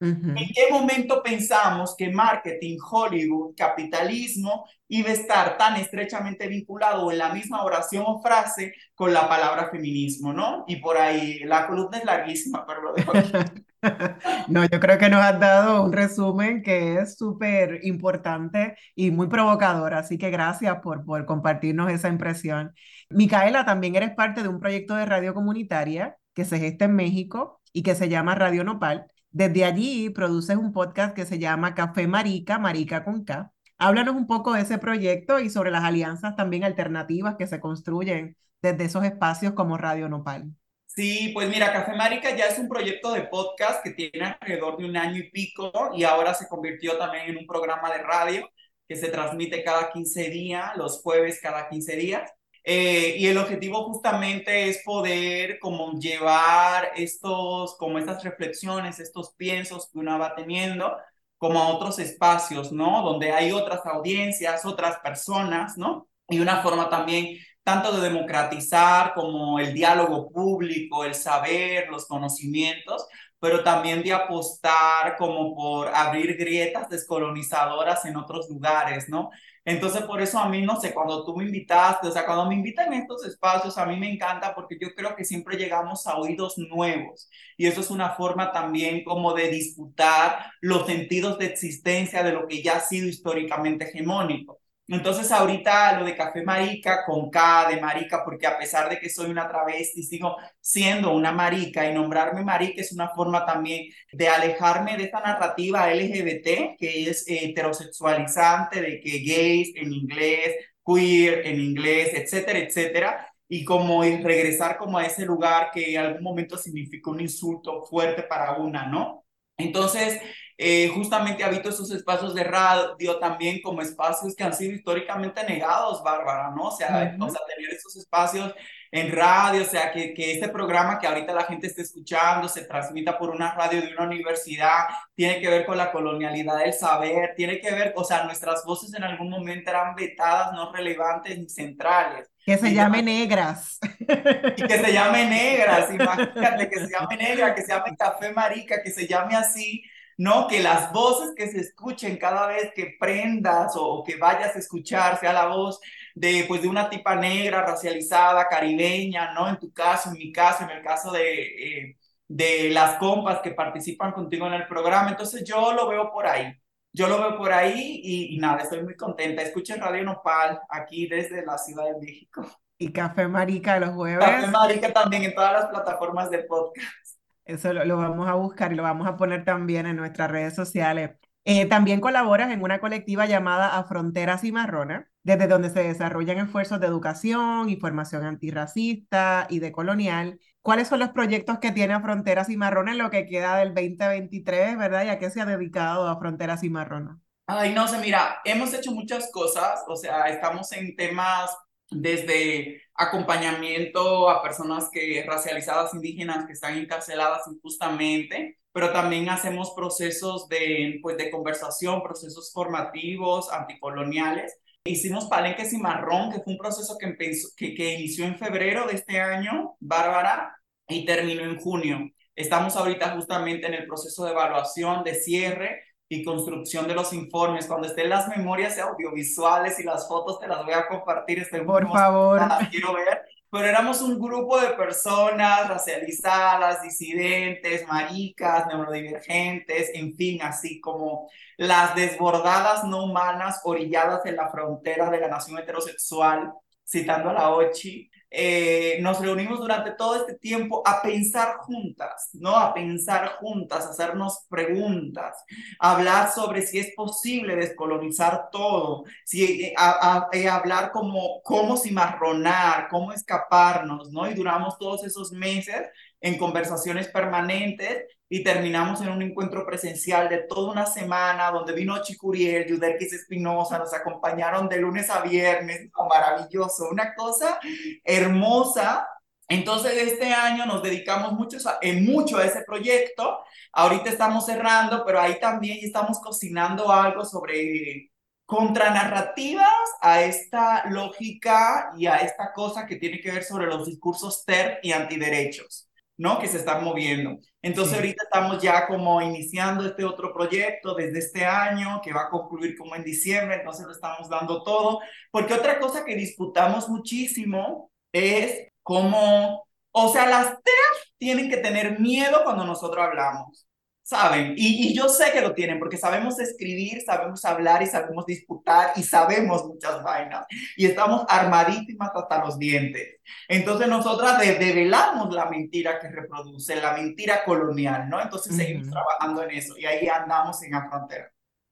¿En qué momento pensamos que marketing, Hollywood, capitalismo iba a estar tan estrechamente vinculado en la misma oración o frase con la palabra feminismo, ¿no? Y por ahí, la columna es larguísima, pero lo dejo No, yo creo que nos has dado un resumen que es súper importante y muy provocador, así que gracias por, por compartirnos esa impresión. Micaela, también eres parte de un proyecto de radio comunitaria que se gesta en México y que se llama Radio Nopal desde allí produces un podcast que se llama Café Marica, Marica con K. Háblanos un poco de ese proyecto y sobre las alianzas también alternativas que se construyen desde esos espacios como Radio Nopal. Sí, pues mira, Café Marica ya es un proyecto de podcast que tiene alrededor de un año y pico y ahora se convirtió también en un programa de radio que se transmite cada 15 días, los jueves cada 15 días. Eh, y el objetivo justamente es poder como llevar estos, como estas reflexiones, estos piensos que uno va teniendo, como a otros espacios, ¿no? Donde hay otras audiencias, otras personas, ¿no? Y una forma también tanto de democratizar como el diálogo público, el saber, los conocimientos, pero también de apostar como por abrir grietas descolonizadoras en otros lugares, ¿no? Entonces, por eso a mí, no sé, cuando tú me invitaste, o sea, cuando me invitan a estos espacios, a mí me encanta porque yo creo que siempre llegamos a oídos nuevos y eso es una forma también como de disputar los sentidos de existencia de lo que ya ha sido históricamente hegemónico. Entonces ahorita lo de Café Marica con K de marica, porque a pesar de que soy una travesti, sigo siendo una marica y nombrarme marica es una forma también de alejarme de esta narrativa LGBT que es heterosexualizante, de que gays en inglés, queer en inglés, etcétera, etcétera y como regresar como a ese lugar que en algún momento significó un insulto fuerte para una, ¿no? Entonces, eh, justamente habito esos espacios de radio también como espacios que han sido históricamente negados, Bárbara, ¿no? O sea, o sea tener esos espacios en radio, o sea, que, que este programa que ahorita la gente está escuchando se transmita por una radio de una universidad, tiene que ver con la colonialidad del saber, tiene que ver, o sea, nuestras voces en algún momento eran vetadas, no relevantes ni centrales. Que se llame negras. Y que se llame negras, imagínate, que se llame negra, que se llame café marica, que se llame así, ¿no? Que las voces que se escuchen cada vez que prendas o, que vayas a escuchar sea la voz de, pues, de una tipa negra, racializada, caribeña, ¿no? En tu caso, en mi caso, en el caso de, eh, de las compas que participan contigo en el programa. Entonces yo lo veo por ahí. Yo lo veo por ahí y, y nada, estoy muy contenta. Escuchen Radio Nopal aquí desde la Ciudad de México. Y Café Marica los jueves. Café Marica también en todas las plataformas de podcast. Eso lo, vamos a buscar y lo vamos a poner también en nuestras redes sociales. Eh, también colaboras en una colectiva llamada A Fronteras y Marrona, desde donde se desarrollan esfuerzos de educación y formación antirracista y decolonial. ¿Cuáles son los proyectos que tiene A Fronteras y Marrona en lo que queda del 2023, verdad? ¿Y a qué se ha dedicado A Fronteras y Marrona? Ay, no sé, mira, hemos hecho muchas cosas, o sea, estamos en temas desde acompañamiento a personas que racializadas indígenas que están encarceladas injustamente, pero también hacemos procesos de, pues, de conversación, procesos formativos, anticoloniales. Hicimos Palenques y Marrón, que fue un proceso que, empezó, que, que inició en febrero de este año, Bárbara, y terminó en junio. Estamos ahorita justamente en el proceso de evaluación, de cierre, y construcción de los informes. Cuando estén las memorias audiovisuales y las fotos, te las voy a compartir. Estoy Por favor. Las quiero ver. Pero éramos un grupo de personas racializadas, disidentes, maricas, neurodivergentes, en fin, así como las desbordadas no humanas orilladas en la frontera de la nación heterosexual, citando a la OCHI, eh, nos reunimos durante todo este tiempo a pensar juntas, ¿no? A pensar juntas, a hacernos preguntas, a hablar sobre si es posible descolonizar todo, si, eh, a, a, eh, hablar como cómo cimarronar, cómo escaparnos, ¿no? Y duramos todos esos meses en conversaciones permanentes y terminamos en un encuentro presencial de toda una semana donde vino Chicuriel, Yuderquis Espinosa, nos acompañaron de lunes a viernes, maravilloso, una cosa hermosa. Entonces este año nos dedicamos mucho a, en mucho a ese proyecto. Ahorita estamos cerrando, pero ahí también estamos cocinando algo sobre contranarrativas a esta lógica y a esta cosa que tiene que ver sobre los discursos TER y antiderechos. ¿No? Que se están moviendo. Entonces ahorita estamos ya como iniciando este otro proyecto desde este año que va a concluir como en diciembre, entonces lo estamos dando todo, porque otra cosa que disputamos muchísimo es cómo, o sea, las TERF tienen que tener miedo cuando nosotros hablamos. ¿Saben? Y, y, yo sé que lo tienen porque sabemos escribir, sabemos hablar y sabemos disputar y sabemos muchas vainas y estamos armadísimas hasta los dientes. Entonces nosotras develamos la mentira que reproduce, la mentira colonial, ¿no? Entonces seguimos trabajando en eso y ahí andamos en la frontera.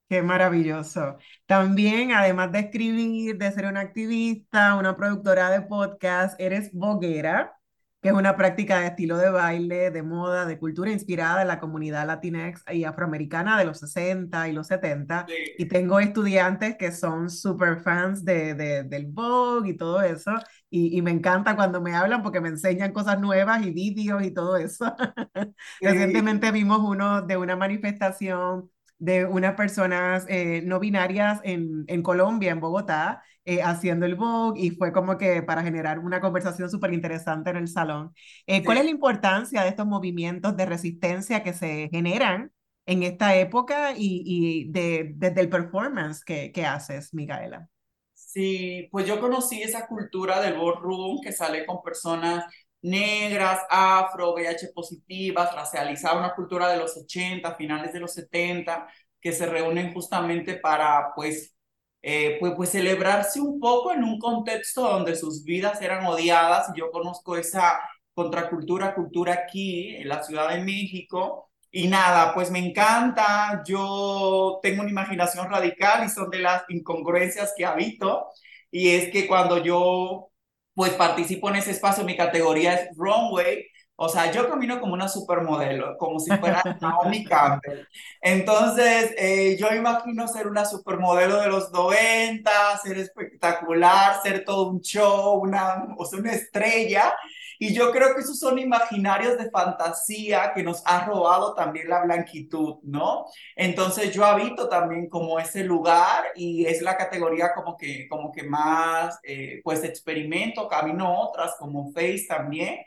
Qué maravilloso. También, además de escribir, de ser una activista, una productora de podcast, eres boguera que es una práctica de estilo de baile, de moda, de cultura inspirada en la comunidad latinex y afroamericana de los 60 y los 70. Y tengo estudiantes que son super fans de, de, del Vogue y todo eso. Y, y, me encanta cuando me hablan porque me enseñan cosas nuevas y vídeos y todo eso. Recientemente vimos uno de una manifestación de unas personas eh, no binarias en, en Colombia, en Bogotá, eh, haciendo el Vogue y fue como que para generar una conversación súper interesante en el salón. Eh, ¿Cuál es la importancia de estos movimientos de resistencia que se generan en esta época y, y de, desde el performance que, que haces, Micaela? Sí, pues yo conocí esa cultura del ballroom que sale con personas negras, afro, VH positivas, racializadas, una cultura de los 80, finales de los 70, que se reúnen justamente para, pues, eh, pues, pues celebrarse un poco en un contexto donde sus vidas eran odiadas. Yo conozco esa contracultura, cultura aquí en la Ciudad de México. Y nada, pues me encanta, yo tengo una imaginación radical y son de las incongruencias que habito. Y es que cuando yo pues participo en ese espacio, mi categoría es runway, o sea, yo camino como una supermodelo, como si fuera Naomi Campbell. Entonces, eh, yo imagino ser una supermodelo de los 90, ser espectacular, ser todo un show, una, o sea, una estrella. Y yo creo que esos son imaginarios de fantasía que nos ha robado también la blanquitud, ¿no? Entonces yo habito también como ese lugar y es la categoría como que, como que más, eh, pues experimento, camino otras como Face también.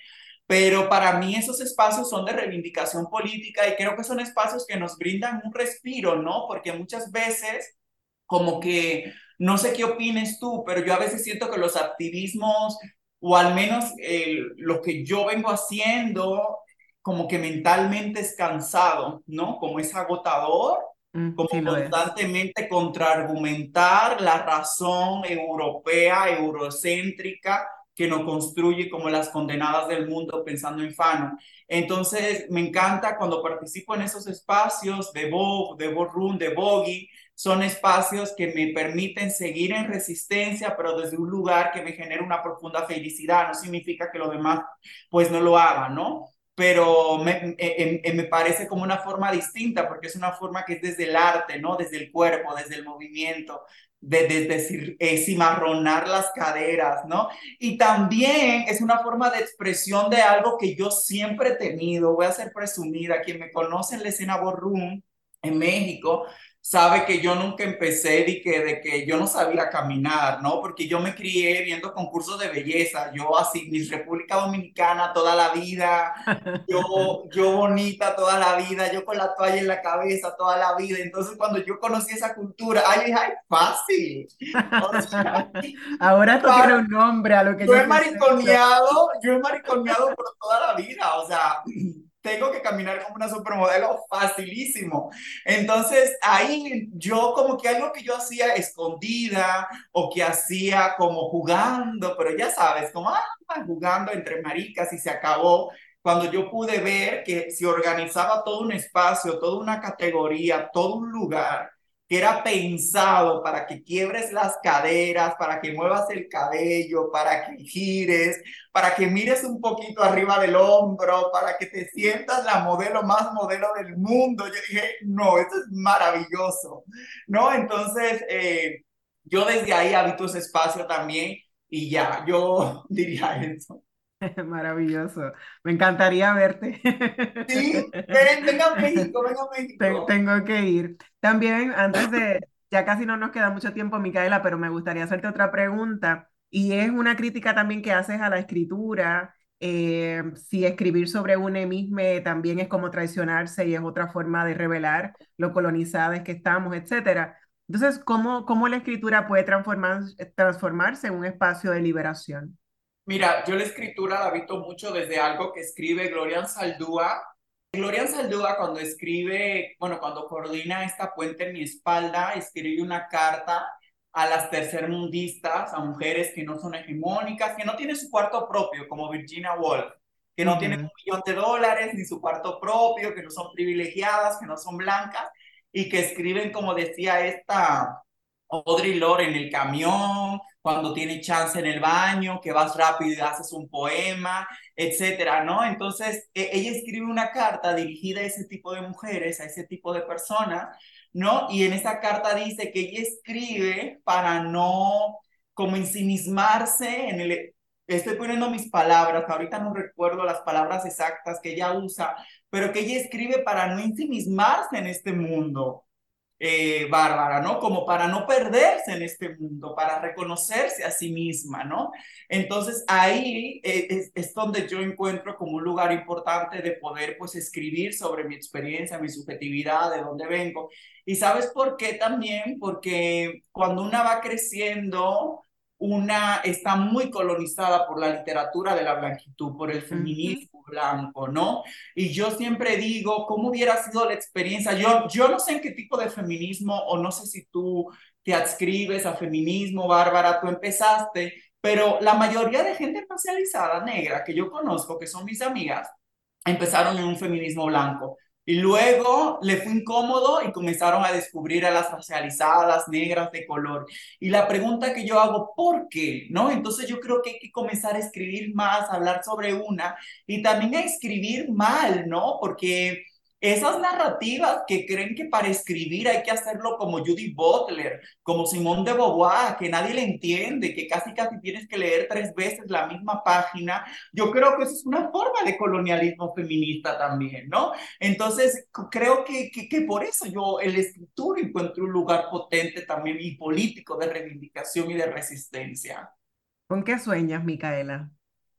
Pero para mí esos espacios son de reivindicación política y creo que son espacios que nos brindan un respiro, ¿no? Porque muchas veces como que, no sé qué opines tú, pero yo a veces siento que los activismos o al menos eh, lo que yo vengo haciendo, como que mentalmente es cansado, ¿no? Como es agotador, mm, como constantemente contraargumentar la razón europea, eurocéntrica, que nos construye como las condenadas del mundo pensando en Fano. Entonces, me encanta cuando participo en esos espacios de Vogue, de Room, de Boggy, son espacios que me permiten seguir en resistencia, pero desde un lugar que me genera una profunda felicidad. No significa que lo demás pues no lo haga, ¿no? Pero me, me parece como una forma distinta, porque es una forma que es desde el arte, ¿no? Desde el cuerpo, desde el movimiento, de, de, eh, cimarronar las caderas, ¿no? Y también es una forma de expresión de algo que yo siempre he tenido, voy a ser presumida, quien me conoce en la escena Borrum en México, sabe que yo nunca empecé de que, de que yo no sabía caminar, ¿no? Porque yo me crié viendo concursos de belleza, yo así, mi República Dominicana toda la vida, yo, yo bonita toda la vida, yo con la toalla en la cabeza toda la vida. Entonces, cuando yo conocí esa cultura, ay, ay, fácil. Ahora tú tienes un nombre a lo que yo... Yo he mariconeado, yo he mariconeado por toda la vida, o sea tengo que caminar como una supermodelo facilísimo. Entonces ahí yo como que algo que yo hacía escondida o que hacía como jugando, pero ya sabes, como ah, jugando entre maricas y se acabó. Cuando yo pude ver que se organizaba todo un espacio, toda una categoría, todo un lugar que era pensado para que quiebres las caderas, para que muevas el cabello, para que gires, para que mires un poquito arriba del hombro, para que te sientas la modelo más modelo del mundo. Yo dije, no, esto es maravilloso, ¿no? Entonces, eh, yo desde ahí habito ese espacio también y ya, yo diría eso. Maravilloso. Me encantaría verte. Sí, venga a México, venga a México. Tengo que ir. También, antes de, ya casi no nos queda mucho tiempo, Micaela, pero me gustaría hacerte otra pregunta. Y es una crítica también que haces a la escritura. Eh, si escribir sobre un emisme también es como traicionarse y es otra forma de revelar lo colonizadas que estamos, etcétera. Entonces, ¿cómo, cómo la escritura puede transformar, transformarse en un espacio de liberación? Mira, yo la escritura la visto mucho desde algo que escribe Gloria Saldúa. Gloria Saldúa cuando escribe, bueno, cuando coordina esta puente en mi espalda, escribe una carta a las tercermundistas, a mujeres que no son hegemónicas, que no tienen su cuarto propio, como Virginia Woolf, que no tienen un millón de dólares ni su cuarto propio, que no son privilegiadas, que no son blancas, y que escriben, como decía esta Audrey Lorde, en el camión, cuando tiene chance en el baño, que vas rápido y haces un poema, etcétera, ¿no? Entonces, e, ella escribe una carta dirigida a ese tipo de mujeres, a ese tipo de personas, ¿no? Y en esa carta dice que ella escribe para no como ensimismarse en el... Estoy poniendo mis palabras, ahorita no recuerdo las palabras exactas que ella usa, pero que ella escribe para no ensimismarse en este mundo, eh, bárbara, ¿no? Como para no perderse en este mundo, para reconocerse a sí misma, ¿no? Entonces ahí eh, es, donde yo encuentro como un lugar importante de poder pues escribir sobre mi experiencia, mi subjetividad, de dónde vengo. Y sabes por qué también? Porque cuando una va creciendo, una está muy colonizada por la literatura de la blanquitud, por el feminismo blanco, ¿no? Y yo siempre digo, ¿cómo hubiera sido la experiencia? Yo, yo no sé en qué tipo de feminismo o no sé si tú te adscribes a feminismo, Bárbara, tú empezaste, pero la mayoría de gente racializada negra que yo conozco, que son mis amigas, empezaron en un feminismo blanco. Y luego le fue incómodo y comenzaron a descubrir a las racializadas, negras de color. Y la pregunta que yo hago, ¿por qué? ¿No? Entonces yo creo que hay que comenzar a escribir más, hablar sobre una y también a escribir mal, ¿no? Porque esas narrativas que creen que para escribir hay que hacerlo como Judy Butler, como Simone de Beauvoir, que nadie le entiende, que casi casi tienes que leer tres veces la misma página, yo creo que eso es una forma de colonialismo feminista también, ¿no? Entonces, creo que, que, que por eso yo, el escritura encuentro un lugar potente también y político de reivindicación y de resistencia. ¿Con qué sueñas, Micaela?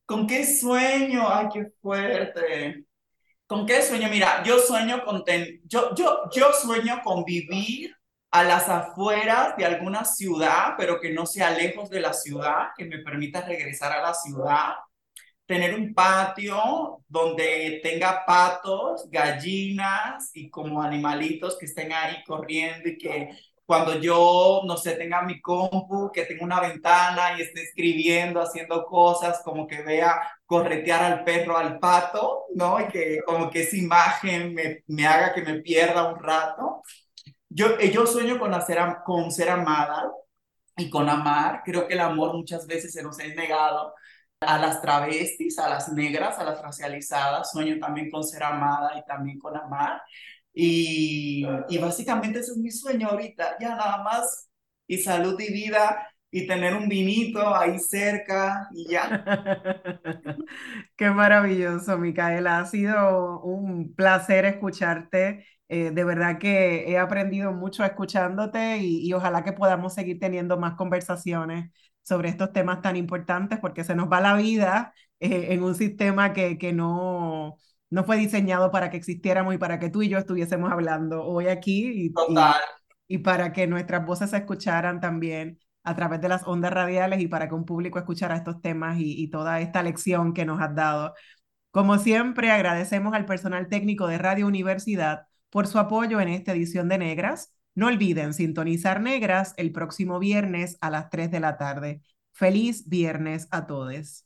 ¿Con qué sueño? Ay, qué fuerte. ¿Con qué sueño? Mira, yo sueño con yo, yo, yo sueño con vivir a las afueras de alguna ciudad, pero que no sea lejos de la ciudad, que me permita regresar a la ciudad, tener un patio donde tenga patos, gallinas y como animalitos que estén ahí corriendo y que cuando yo, no sé, tenga mi compu, que tenga una ventana y esté escribiendo, haciendo cosas, como que vea corretear al perro, al pato, ¿no? Y que como que esa imagen me, me haga que me pierda un rato. Yo, eh, yo sueño con, hacer, con ser amada y con amar. Creo que el amor muchas veces se nos ha negado a las travestis, a las negras, a las racializadas. Sueño también con ser amada y también con amar. Y, y básicamente ese es mi sueño ahorita, ya nada más. Y salud y vida y tener un vinito ahí cerca y ya. Qué maravilloso, Micaela. Ha sido un placer escucharte. Eh, de verdad que he aprendido mucho escuchándote y, y, ojalá que podamos seguir teniendo más conversaciones sobre estos temas tan importantes porque se nos va la vida eh, en un sistema que, que no, no fue diseñado para que existiéramos y para que tú y yo estuviésemos hablando hoy aquí y, y, para que nuestras voces se escucharan también a través de las ondas radiales y para que un público escuchara estos temas y, toda esta lección que nos has dado. Como siempre, agradecemos al personal técnico de Radio Universidad por su apoyo en esta edición de Negras. No olviden sintonizar Negras el próximo viernes a las 3 de la tarde. Feliz viernes a todos.